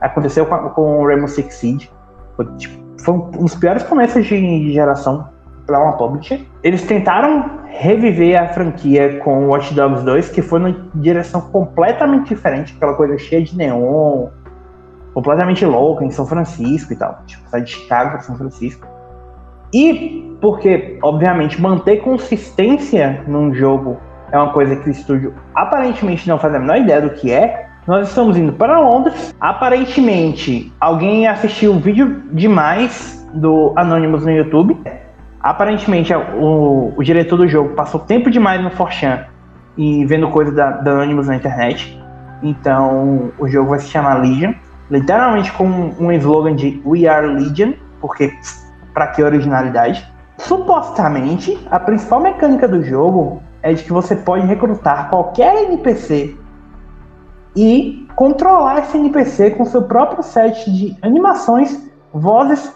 aconteceu com, com Rainbow Six Siege. Foi, tipo, foi um dos piores começos de, de geração para uma publisher. Eles tentaram reviver a franquia com Watch Dogs 2, que foi numa direção completamente diferente, aquela coisa cheia de neon, completamente louca em São Francisco e tal. Tipo, sai de Chicago para São Francisco. E porque, obviamente, manter consistência num jogo é uma coisa que o estúdio aparentemente não faz a menor ideia do que é. Nós estamos indo para Londres. Aparentemente, alguém assistiu um vídeo demais do Anonymous no YouTube. Aparentemente, o, o diretor do jogo passou tempo demais no Forchan e vendo coisa da, da Anonymous na internet. Então, o jogo vai se chamar Legion literalmente com um slogan de We Are Legion, porque para que originalidade? Supostamente, a principal mecânica do jogo é de que você pode recrutar qualquer NPC e controlar esse NPC com seu próprio set de animações, vozes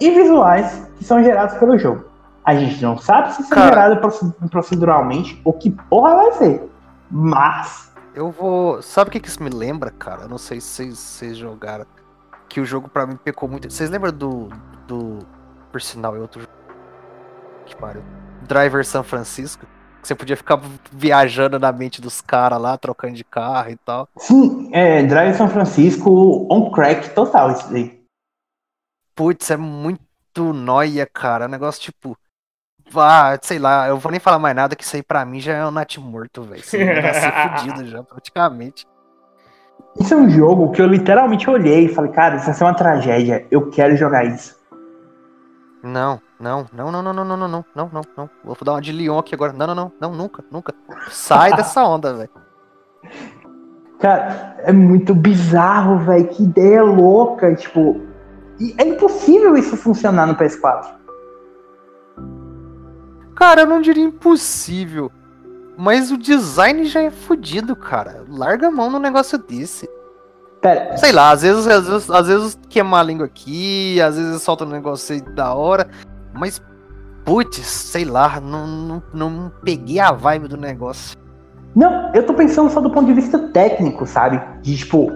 e visuais que são gerados pelo jogo. A gente não sabe se são gerados proceduralmente ou que porra vai ser. Mas eu vou. Sabe o que, que isso me lembra, cara? Eu não sei se vocês, vocês jogaram. Que o jogo pra mim pecou muito. Vocês lembram do. do. Por sinal, é outro jogo. Que pariu. Driver São Francisco? Você podia ficar viajando na mente dos caras lá, trocando de carro e tal. Sim, é, Driver São Francisco on crack total isso daí. Putz, é muito noia, cara. Um negócio tipo. Ah, sei lá, eu vou nem falar mais nada, que isso aí pra mim já é um nat morto, velho. Isso vai ser fudido já, praticamente. Isso é um jogo que eu literalmente olhei e falei, cara, isso vai ser uma tragédia. Eu quero jogar isso. Não, não, não, não, não, não, não, não, não, não, não, não. Vou dar uma de Leon aqui agora. Não, não, não, não, nunca, nunca. Sai dessa onda, velho. Cara, é muito bizarro, velho. Que ideia louca. Tipo, e é impossível isso funcionar no PS4. Cara, eu não diria impossível. Mas o design já é fodido, cara. Larga a mão no negócio desse. Pera, Sei lá, às vezes, às vezes, às vezes queimar a língua aqui, às vezes solta um negócio aí da hora. Mas, putz, sei lá, não, não, não peguei a vibe do negócio. Não, eu tô pensando só do ponto de vista técnico, sabe? De tipo,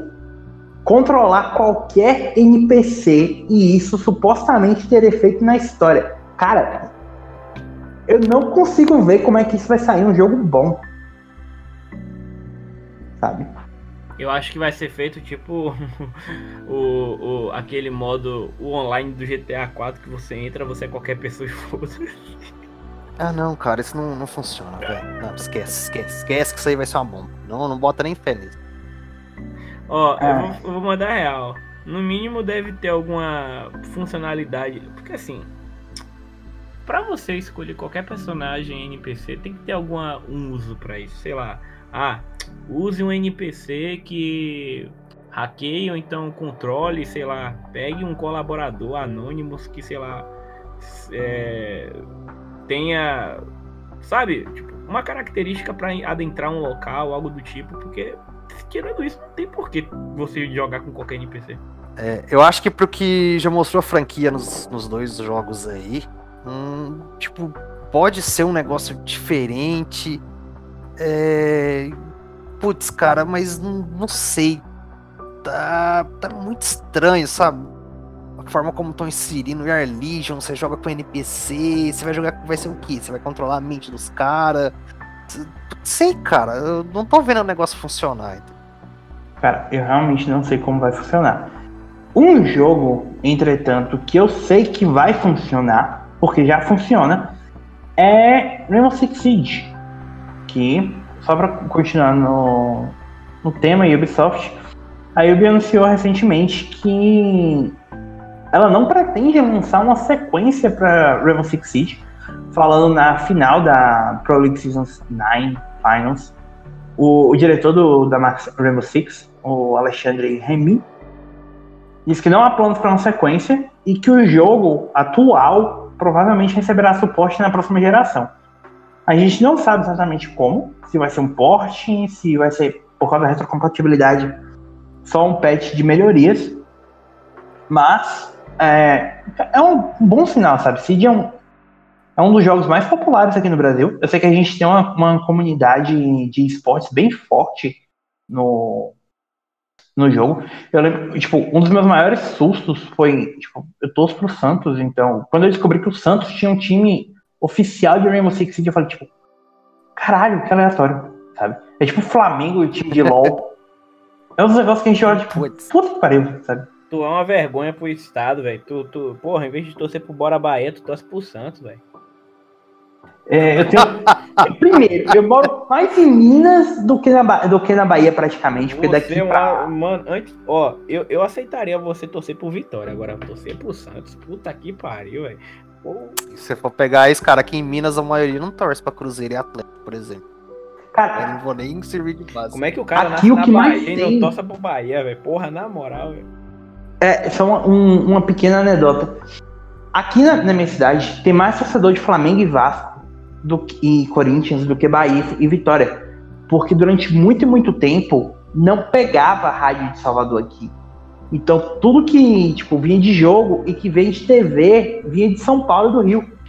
controlar qualquer NPC e isso supostamente ter efeito na história. Cara, eu não consigo ver como é que isso vai sair um jogo bom. Sabe? Eu acho que vai ser feito tipo o, o, aquele modo, o online do GTA 4 que você entra, você é qualquer pessoa e foda-se. Ah, não, cara, isso não, não funciona, velho. Não, esquece, esquece, esquece que isso aí vai ser uma bomba. Não, não bota nem fé nisso. Ó, eu, Ah. vou, eu vou mandar real. No mínimo deve ter alguma funcionalidade. Porque assim. Pra você escolher qualquer personagem NPC, tem que ter alguma um uso pra isso. Sei lá. Ah, use um NPC que hackeie ou então controle, sei lá. Pegue um colaborador Anonymous que, sei lá. é, tenha. Sabe? Tipo, uma característica pra adentrar um local, algo do tipo. Porque tirando isso, não tem por que você jogar com qualquer NPC. É, eu acho que pro que já mostrou a franquia nos, nos dois jogos aí, hum, tipo, pode ser um negócio diferente. É... Putz, cara, mas não, não sei. Tá, tá muito estranho, sabe? A forma como estão inserindo o Air Legion, você joga com NPC, você vai jogar. Vai ser o quê? Você vai controlar a mente dos caras. Sei, cara, eu não tô vendo o negócio funcionar. então. Cara, eu realmente não sei como vai funcionar. Um jogo, entretanto, que eu sei que vai funcionar, porque já funciona, é Rainbow Six Siege. Que, só pra continuar no, no tema Ubisoft, a Ubi anunciou recentemente que ela não pretende lançar uma sequência para Rainbow Six Siege, falando na final da Pro League Season 9 Finals. O, o diretor do, da Rainbow Six, o Alexandre Remy, disse que não há planos para uma sequência e que o jogo atual provavelmente receberá suporte na próxima geração. A gente não sabe exatamente como, se vai ser um porte, se vai ser por causa da retrocompatibilidade só um patch de melhorias, mas é, é um bom sinal, sabe? Seed é um, é um dos jogos mais populares aqui no Brasil. Eu sei que a gente tem uma, uma comunidade de esportes bem forte no, no jogo. Eu lembro, tipo, um dos meus maiores sustos foi, tipo, eu torço pro Santos, então, quando eu descobri que o Santos tinha um time oficial de Rainbow Six Siege, eu falei, tipo, caralho, que aleatório, sabe? É tipo o Flamengo e o time de LoL. É uns negócios que a gente olha, tipo, puta que pariu, sabe? Tu é uma vergonha pro estado, velho. Tu, tu, porra, em vez de torcer pro Bora Bahia, tu torce pro Santos, velho. É, eu tenho. Primeiro, eu moro mais em Minas do que na, Ba- do que na Bahia, praticamente, porque daqui Você é pra. mano, antes, ó, eu, eu aceitaria você torcer pro Vitória, agora torcer pro Santos. Puta que pariu, velho. Se você for pegar isso, cara, aqui em Minas a maioria não torce pra Cruzeiro e Atlético, por exemplo. Eu Cara, não vou nem servir de base. Como é que o cara Aqui nasce o na que mais Bahia e tem- não torce pro Bahia, velho? Porra, na moral, velho. é só uma, um- uma pequena anedota. Aqui na, na minha cidade tem mais torcedor de Flamengo e Vasco do e Corinthians do que Bahia e Vitória. Porque durante muito e muito tempo não pegava a rádio de Salvador aqui. Então tudo que tipo, vinha de jogo e que veio de TV vinha de São Paulo e do Rio.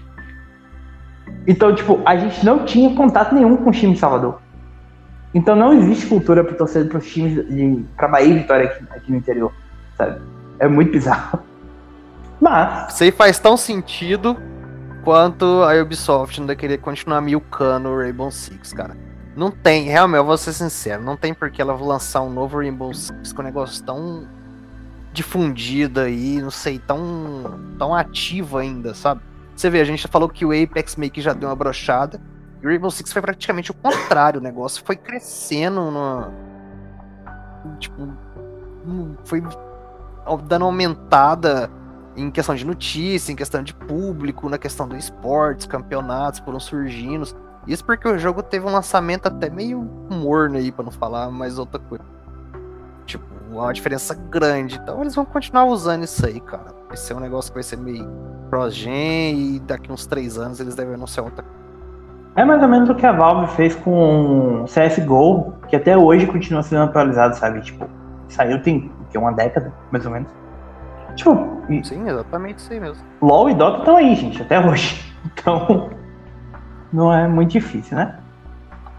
Então, tipo, a gente não tinha contato nenhum com o time de Salvador. Então não existe cultura para torcer para os times de para Bahia e Vitória aqui, aqui no interior, sabe? É muito bizarro. Mas Isso aí faz tão sentido quanto a Ubisoft ainda querer continuar milcando o Rainbow Six, cara. Não tem, realmente, eu vou ser sincero, não tem por que ela lançar um novo Rainbow Six com um negócio tão difundida aí, não sei, tão, tão ativa ainda, sabe? Você vê, a gente falou que o Apex meio que já deu uma brochada. E o Rainbow Six foi praticamente o contrário. O negócio foi crescendo no. Tipo. Foi dando aumentada em questão de notícia, em questão de público, na questão do esportes, campeonatos foram surgindo. Isso porque o jogo teve um lançamento até meio morno aí, pra não falar mais outra coisa. Tipo, uma diferença grande. Então eles vão continuar usando isso aí, cara. Vai ser um negócio que vai ser meio cross-gen e daqui uns três anos eles devem anunciar outra É mais ou menos o que a Valve fez com CSGO, que até hoje continua sendo atualizado, sabe? Tipo, saiu tem que uma década, mais ou menos. Tipo, Sim, exatamente isso aí mesmo. LoL e Dota estão aí, gente, até hoje. Então, não é muito difícil, né?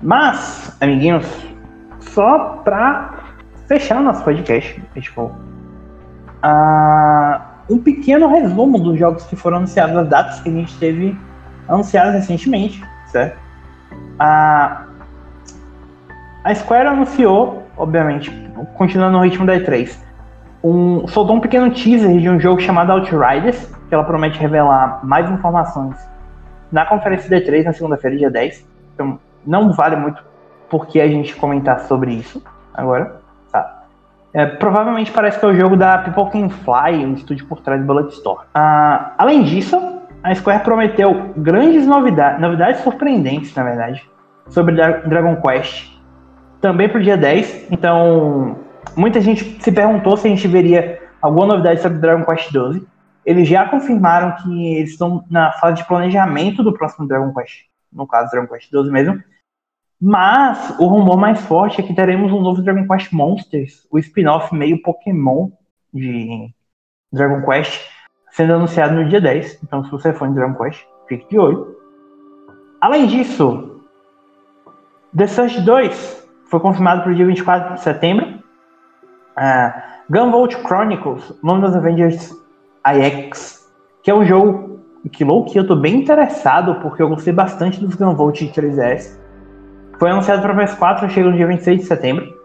Mas, amiguinhos, só pra fechar o nosso podcast, tipo, uh, um pequeno resumo dos jogos que foram anunciados, as datas que a gente teve anunciadas recentemente, certo? Uh, a Square anunciou, obviamente, continuando no ritmo da E3, um, soltou um pequeno teaser de um jogo chamado Outriders, que ela promete revelar mais informações na conferência D3 na segunda-feira, dia 10. Então, não vale muito porque a gente comentar sobre isso agora. Tá. É, provavelmente parece que é o jogo da People Can Fly, um estúdio por trás do Bulletstorm. Ah, além disso, a Square prometeu grandes novidades, novidades surpreendentes, na verdade, sobre Dragon Quest, também para o dia 10. Então, muita gente se perguntou se a gente veria alguma novidade sobre Dragon Quest 12. Eles já confirmaram que eles estão na fase de planejamento do próximo Dragon Quest, no caso Dragon Quest 12 mesmo. Mas o rumor mais forte é que teremos um novo Dragon Quest Monsters, o spin-off meio Pokémon de Dragon Quest, sendo anunciado no dia 10. Então, se você for em Dragon Quest, fique de olho. Além disso, The Surge 2 foi confirmado para o dia 24 de setembro. Uh, Gunvolt Chronicles, nome dos Avengers IX, que é um jogo que louco, eu tô bem interessado, porque eu gostei bastante dos Gunvolt de 3DS. Foi anunciado para PS4, chega no dia 26 de setembro.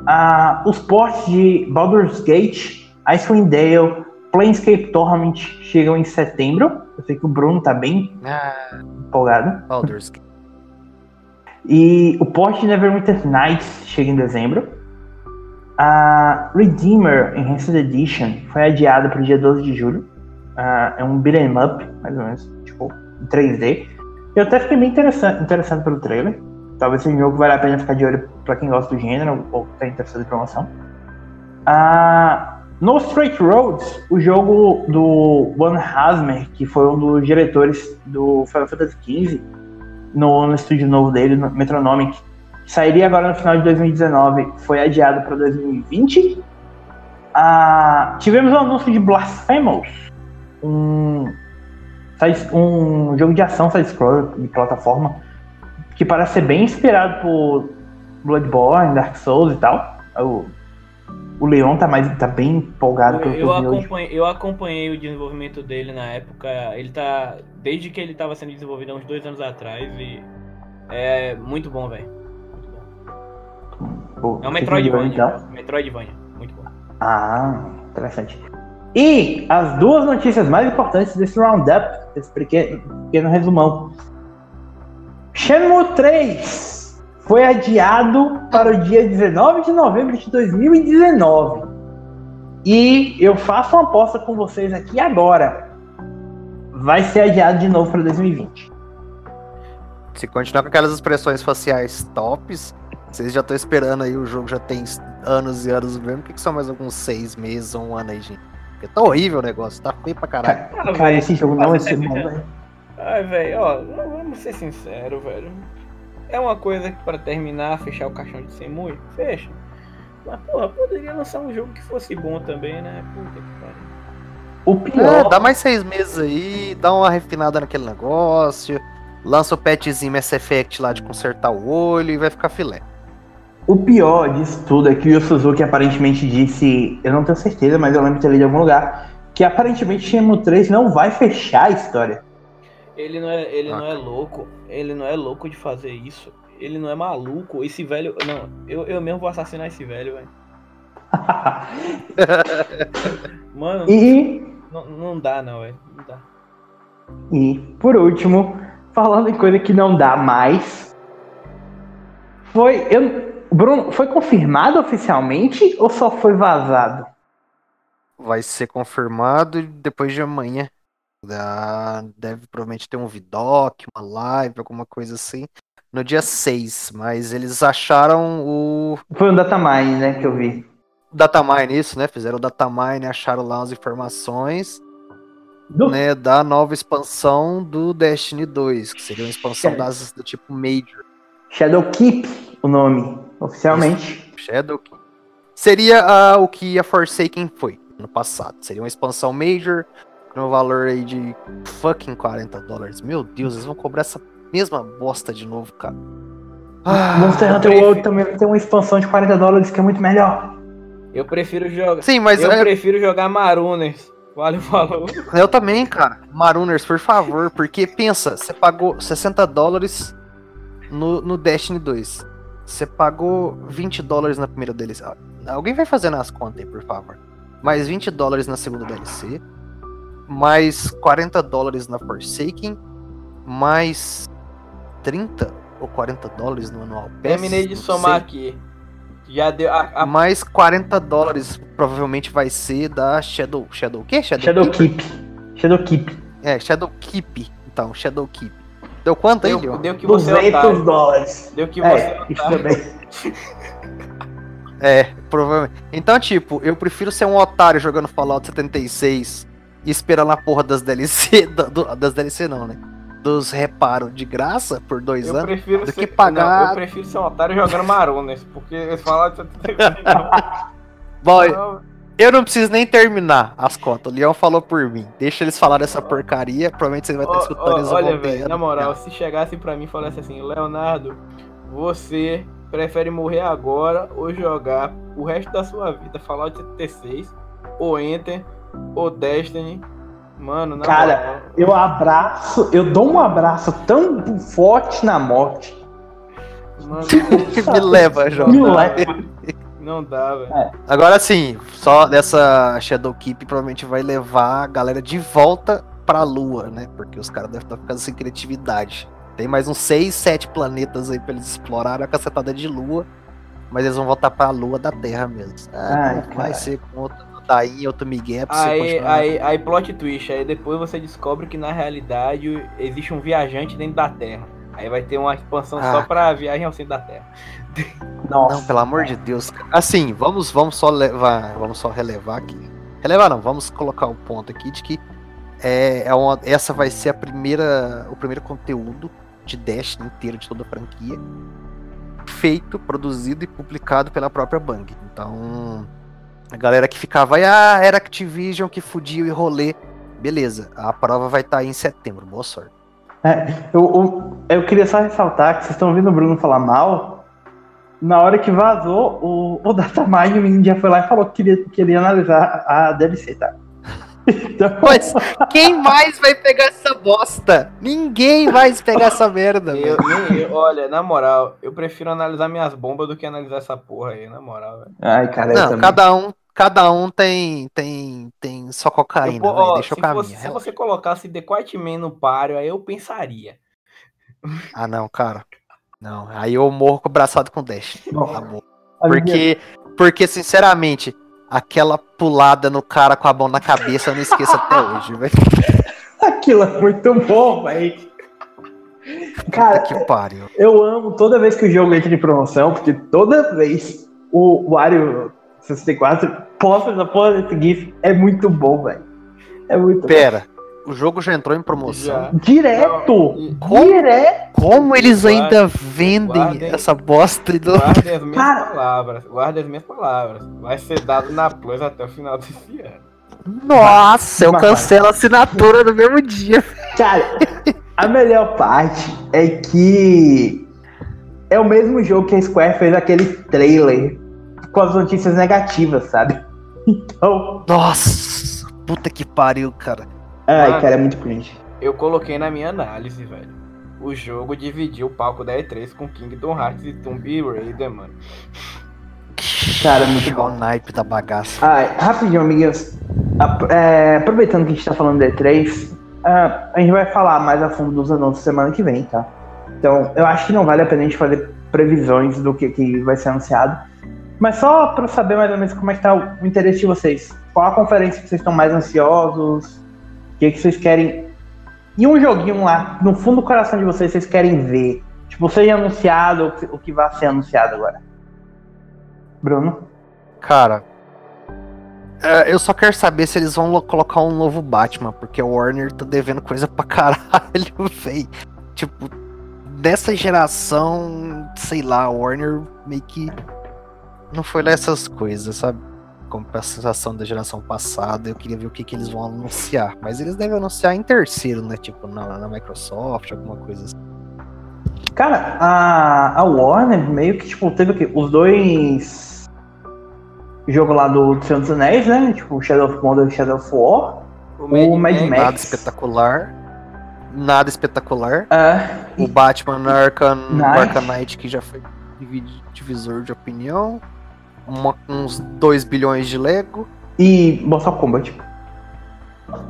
Uh, os ports de Baldur's Gate, Icewind Dale, Planescape Torment chegam em setembro. Eu sei que o Bruno tá bem ah, empolgado. Baldur's Gate. E o port de Neverwinter Nights chega em dezembro. A Redeemer Enhanced Edition foi adiada para o dia 12 de julho. Uh, é um beat'em up, mais ou menos, tipo, em 3D. Eu até fiquei bem interessante, interessado pelo trailer. Talvez um jogo vale a pena ficar de olho para quem gosta do gênero ou está interessado em promoção. Uh, no Straight Roads, o jogo do One Hasmer, que foi um dos diretores do Final Fantasy XV, no, no estúdio novo dele, no Metronomic, sairia agora no final de 2019, foi adiado para 2020. Ah, tivemos o um anúncio de Blasphemous, um, um jogo de ação side-scroller de plataforma, que parece ser bem inspirado por Bloodborne, Dark Souls e tal. O, o Leon tá, mais, tá bem empolgado pelo eu, acompanhei, eu acompanhei o desenvolvimento dele na época. Ele tá. Desde que ele tava sendo desenvolvido há uns dois anos atrás e. É muito bom, velho. É um Metroidvania. Então? Metroidvania. Muito bom. Ah, interessante. E as duas notícias mais importantes desse roundup, desse pequeno, pequeno resumão. Shenmue 3 foi adiado para o dia 19 de novembro de 2019. E eu faço uma aposta com vocês aqui agora. Vai ser adiado de novo para 2020. Se continuar com aquelas expressões faciais tops, vocês já estão esperando aí, o jogo já tem anos e anos mesmo. O que, são mais alguns seis meses ou um ano aí, gente? Porque tá horrível o negócio, tá feio pra caralho. Cara, cara esse jogo não vai ser bom, velho. Ai, velho, ó, vamos ser sinceros, velho. É uma coisa que pra terminar, fechar o caixão de Semui, fecha. Mas, porra, poderia lançar um jogo que fosse bom também, né? Puta que pariu. O pior. É, dá mais seis meses aí, dá uma refinada naquele negócio, lança o patchzinho Mass Effect lá de consertar o olho e vai ficar filé. O pior disso tudo é que o Suzuki aparentemente disse, eu não tenho certeza, mas eu lembro de ter lido em algum lugar, que aparentemente Shenmue 3 não vai fechar a história. Ele não é, ele ah. não é louco, ele não é louco de fazer isso. Ele não é maluco. Esse velho, não, eu, eu mesmo vou assassinar esse velho, velho. Mano, E, não, não dá não, velho. Não dá. e, por último, falando em coisa que não dá mais, foi. Eu, Bruno, foi confirmado oficialmente ou só foi vazado? Vai ser confirmado depois de amanhã. Deve provavelmente ter um vidoc, uma live, alguma coisa assim. No dia 6, mas eles acharam o Foi um datamine, né, que eu vi. datamine, isso, né? Fizeram o datamine, acharam lá as informações, Do- né, da nova expansão do Destiny 2, que seria uma expansão das do tipo Major. Shadowkeep, o nome, oficialmente. Shadow King. Seria ah, o que a Forsaken foi no passado. Seria uma expansão Major no valor aí de fucking 40 dólares. Meu Deus, eles vão cobrar essa mesma bosta de novo, cara. Ah, Monster Hunter prefiro- World também tem uma expansão de 40 dólares que é muito melhor. Eu prefiro jogar. Sim, mas eu é- prefiro jogar Marooners. Vale, falou. eu também, cara. Marooners, por favor, porque pensa, você pagou 60 dólares no, no Destiny 2. Você pagou 20 dólares na primeira DLC. Ah, Alguém vai fazendo as contas aí, por favor. Mais 20 dólares na segunda DLC. Mais 40 dólares na Forsaken. Mais 30 ou 40 dólares no Anual Pass. Terminei de somar sei. aqui. Já deu. A, a- Mais 40 dólares provavelmente vai ser da Shadow. Shadow o quê? Shadow, Keeper? Shadowkeep. Shadowkeep. É, Shadow Keep. Então, Shadow Keep. Deu quanto aí, deu, Leon? deu que você 200 otário. dólares. Deu que É, você isso otário. também. É, provavelmente. Então, tipo, eu prefiro ser um otário jogando Fallout 76 e esperando a porra das DLC. do- das DLC não, né? Dos reparos de graça por dois Eu anos. prefiro do ser. que pagar- Não, eu prefiro ser um otário jogando Marooners. Porque eles falam de Bom, Não, eu não preciso nem terminar as contas. O Leon falou por mim. Deixa eles falarem essa porcaria. Provavelmente você vai estar escutando ó, eles olha, velho, na moral, se chegasse pra mim e falasse assim, Leonardo, você prefere morrer agora ou jogar o resto da sua vida Fallout 76, ou Enter, ou Destiny, mano, na Cara, moral, Eu abraço, eu dou um abraço tão forte na morte. mano, Me leva, Me João. leva. não dá, velho. Agora sim, só dessa Shadow Keep provavelmente vai levar a galera de volta pra Lua, né? Porque os caras devem estar ficando sem criatividade. Tem mais uns 6, 7 planetas aí pra eles explorarem a cacetada de Lua. Mas eles vão voltar pra Lua da Terra mesmo. Ah, Ai, vai ser com outro daí, outro Miguel pra você Aí, aí, aí plot twist, aí depois você descobre que na realidade existe um viajante dentro da Terra. Aí vai ter uma expansão Ah. só pra viagem ao centro da Terra. Nossa. Não, pelo amor de Deus. Assim, vamos, vamos só levar, vamos só relevar aqui. Relevar não, vamos colocar um ponto aqui de que é, é uma, essa vai ser a primeira, o primeiro conteúdo de Destiny inteiro de toda a franquia feito, produzido e publicado pela própria Bang. Então, a galera que ficava, ah, era Activision que fudia e rolê. Beleza, a prova vai estar aí em setembro. Boa sorte. Eu, eu, eu queria só ressaltar que vocês estão ouvindo o Bruno falar mal. Na hora que vazou, o, o Datamine, o menino já foi lá e falou que queria, queria analisar a DLC, tá? Então, Mas quem mais vai pegar essa bosta? Ninguém vai pegar essa merda, Eu, eu- olha, na moral, eu prefiro analisar minhas bombas do que analisar essa porra aí, na moral, velho. Ai, cara, Não, também. cada um, cada um tem, tem, tem só Eu, cocaína, velho. ó, Deixa eu caminhar. você, se você colocasse The Quiet Man no páreo, aí eu pensaria. Ah, não, cara. Não, aí eu morro com o braçado com o Dash. Bom, bom. a minha- Porque, porque, sinceramente, aquela pulada no cara com a mão na cabeça eu não esqueço até hoje, velho. Aquilo é muito bom, velho. Cara, que pariu. eu amo toda vez que o jogo entra em promoção, porque toda vez o Wario 64 posta essa porra desse GIF. É muito bom, velho. É muito Pera, o jogo já entrou em promoção. Já. bom. Direto! E- Como? Direto! Como eles Guardem- ainda vendem guardem- essa bosta do... Guarde as minhas Cara. palavras. Guarde as minhas palavras. Vai ser dado na Plus até o final desse ano. Nossa, eu cancelo a assinatura no mesmo dia. Cara, a melhor parte é que é o mesmo jogo que a Square fez aquele trailer com as notícias negativas, sabe? Então, Nossa, puta que pariu, cara. ai, Mano. cara, é muito cringe. Eu coloquei na minha análise, velho. O jogo dividiu o palco da E3 com Kingdom Hearts e Tomb Raider, mano. Cara, muito bom. o naipe da bagaça. Ai, rapidinho, amiguinhos. É, aproveitando que a gente tá falando de E3, ah, a gente vai falar mais a fundo dos anúncios semana que vem, tá? Então, eu acho que não vale a pena a gente fazer previsões do que, que vai ser anunciado. Mas só pra saber mais ou menos como é que tá o interesse de vocês. Qual a conferência que vocês estão mais ansiosos? O que, que vocês querem. E um joguinho lá, no fundo do coração de vocês, vocês querem ver. Tipo, seja anunciado ou o que vai ser anunciado agora. Bruno? Cara, é, eu só quero saber se eles vão lo- colocar um novo Batman, porque o Warner tá devendo coisa pra caralho, véi. Tipo, dessa geração, sei lá, o Warner meio que não foi lá essas coisas, sabe? Compensação da geração passada, eu queria ver o que, que eles vão anunciar. Mas eles devem anunciar em terceiro, né? Tipo, na, na Microsoft, alguma coisa assim. Cara, a, a Warner meio que, tipo, teve o quê? Os dois jogos lá do, do Senhor dos Anéis, né? Tipo, Shadow of Mordor e Shadow of War. O O Mad Max. Nada espetacular. Nada espetacular. Ah, O Batman Arkham, Knight. Arkham Knight, que já foi divi- divisor de opinião. Uma- uns 2 bilhões de Lego. e Mortal Kombat.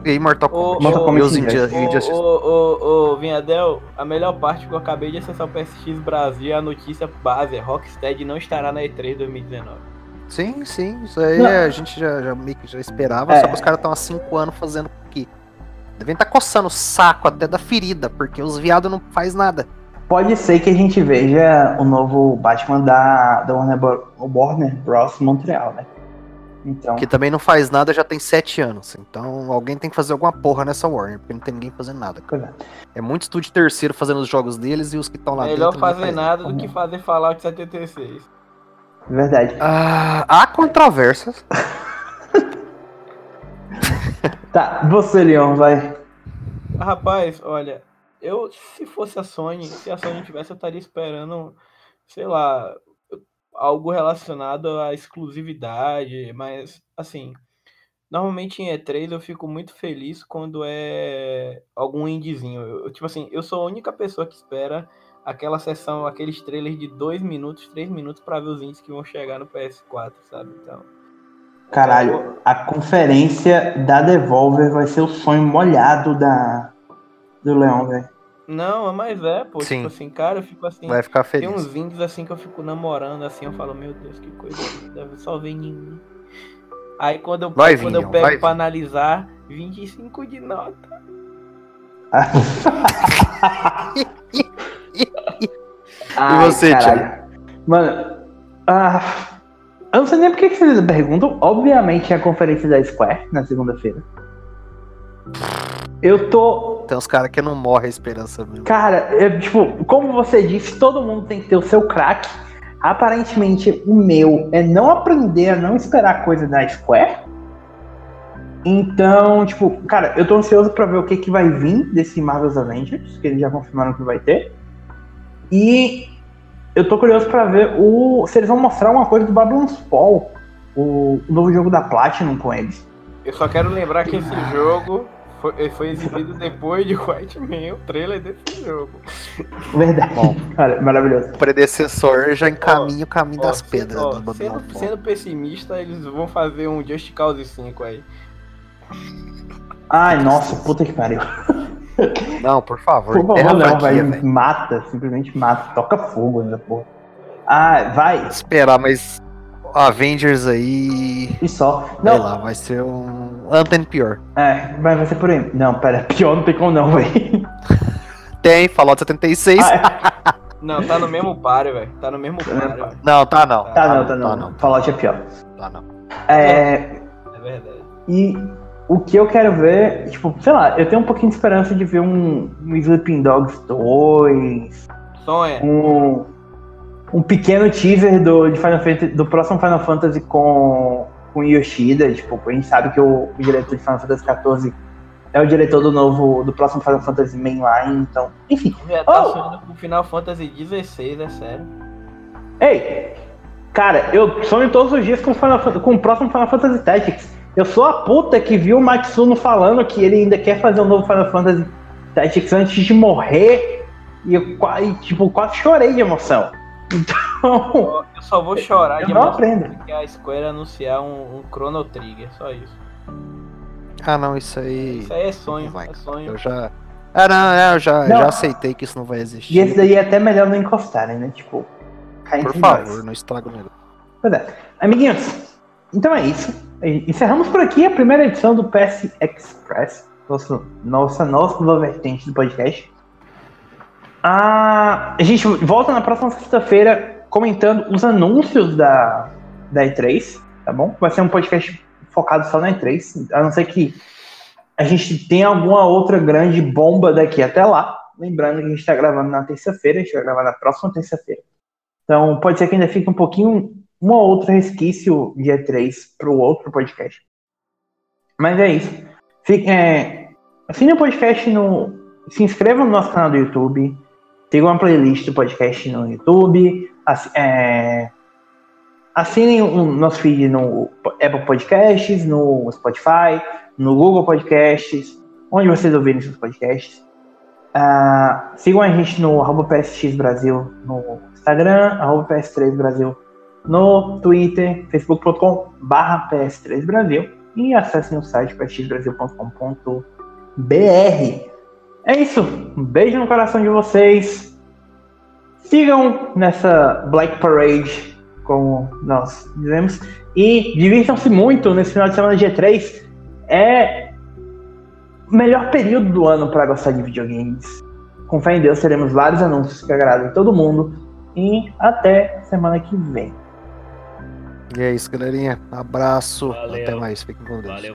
E Mortal Kombat. Mortal ô, Kombat e os Injustice. India- Ô, Vinhadel, a melhor parte que eu acabei de acessar o PSX Brasil, a notícia base é Rocksteady não estará na E3 2019. Sim, sim. Isso aí Não. a gente já, já meio que já esperava. É. Só que os caras estão há 5 anos fazendo o quê? Devem estar coçando o saco até da ferida, porque os viados não faz nada. Pode ser que a gente veja o novo Batman da, da Warner, Bro- Warner Bros. Montreal, né? Então, Que também não faz nada já tem 7 anos. Então alguém tem que fazer alguma porra nessa Warner, porque não tem ninguém fazendo nada. coisa. É muito estúdio terceiro fazendo os jogos deles e os que estão lá Melhor dentro. não fazer faz nada do que fazer Fallout 76. verdade. Ah, há controvérsias. Tá, você, Leon, vai. Rapaz, olha, eu se fosse a Sony, se a Sony tivesse, eu estaria esperando, sei lá, algo relacionado à exclusividade, mas assim, normalmente em E3 eu fico muito feliz quando é algum indiezinho. Eu, tipo assim, eu sou a única pessoa que espera aquela sessão, aqueles trailers de 2 minutos, 3 minutos pra ver os indies que vão chegar no PS4, sabe? Então, Caralho, a conferência da Devolver vai ser o sonho molhado da, do Leon, velho. Não, mas é, pô, Sim. tipo assim, cara, eu fico assim, Vai ficar Tem feliz. uns indies assim que eu fico namorando, assim, eu falo, meu Deus, que coisa linda, só vem em mim. Aí quando eu, Vai quando vir, eu pego vai pra vir. analisar, 25 de nota. Ai, você, caralho. Mano, ah, eu não sei nem por que que vocês perguntam. Obviamente é a conferência da Square na segunda-feira. Eu tô. Tem uns caras que não morrem a esperança mesmo. Cara, eu, tipo, como você disse, todo mundo tem que ter o seu craque. Aparentemente, o meu é não aprender a não esperar coisa da Square. Então, tipo, cara, eu tô ansioso pra ver o que, que vai vir desse Marvel's Avengers, que eles já confirmaram que vai ter. E eu tô curioso pra ver o se eles vão mostrar uma coisa do Babylon's Fall, o, o novo jogo da Platinum com eles. Eu só quero lembrar que esse jogo foi, foi exibido depois de White Man, o trailer desse jogo. Verdade. Bom. Cara, maravilhoso. O predecessor já encaminha o caminho Ó, das pedras ó, do sendo, sendo pessimista, eles vão fazer um Just Cause 5 aí. Ai, nossa, puta que pariu. Não, por favor. Por favor, não, velho. Mata, simplesmente mata. Toca fogo ainda, porra. Ah, vai. Esperar, mas Avengers aí. E só. Sei Não, lá, vai ser um. Anthem pior. é, vai, vai ser por aí. Não, pera, pior não tem como não, velho. Tem, Fallout 76. Ah, Não, tá no mesmo páreo, velho. Tá no mesmo páreo, velho. Não, tá não. tá não, tá não. Tá não. Fallout é pior. Tá não. É, É verdade. e o que eu quero ver, tipo, sei lá, eu tenho um pouquinho de esperança de ver um, um Sleeping Dogs 2, Sonha. um, um pequeno teaser do, de Final Fantasy, do próximo Final Fantasy com, com Yoshida. Tipo, a gente sabe que o, o diretor de Final Fantasy XIV é o diretor do novo, do próximo Final Fantasy Mainline, então, enfim. Já tá Oh! sonhando com Final Fantasy XVI, é sério. Ei, cara, eu sonho todos os dias com, o Final com o próximo Final Fantasy Tactics. Eu sou a puta que viu o Matsuno falando que ele ainda quer fazer um novo Final Fantasy Tactics antes de morrer. E eu e, tipo, quase chorei de emoção. Então, Eu só vou chorar eu de não aprendo. porque a Square anunciar um, um Chrono Trigger, só isso. Ah, não, isso aí. Isso aí é sonho, vai, é sonho. Eu já. Ah, não, é, eu já, Não. já aceitei que isso não vai existir. E esse daí é até melhor não encostarem, né? Tipo, Por favor, nós. não estraga o negócio. Pois é. Amiguinhos, então é isso. Encerramos por aqui a primeira edição do PS Express, nosso, nossa nova vertente do podcast. A gente volta na próxima sexta-feira comentando os anúncios da, da E3, tá bom? Vai ser um podcast focado só na E3, a não ser que a gente tenha alguma outra grande bomba daqui até lá. Lembrando que a gente está gravando na terça-feira, a gente vai gravar na próxima terça-feira. Então pode ser que ainda fique um pouquinho, um ou outro resquício de E3 para o outro podcast. Mas é isso. Fique, é, assine o podcast no. Se inscreva no nosso canal do YouTube. Siga uma playlist do podcast no YouTube. é, assinem o nosso feed no Apple Podcasts, no Spotify, no Google Podcasts, onde vocês ouvirem seus podcasts. Ah, sigam a gente no arroba PSX Brasil no Instagram, arroba PS3 Brasil no Twitter, facebook.com barra PS3 Brasil e acessem o site psxbrasil.com.br. É isso. Um beijo no coração de vocês. Sigam nessa Black Parade, como nós dizemos, e divirtam-se muito nesse final de semana dia 3. É o melhor período do ano para gostar de videogames. Com fé em Deus, teremos vários anúncios que agradem todo mundo. E até semana que vem. E é isso, galerinha. Abraço. Valeu. Até mais. Fiquem com Deus. Valeu.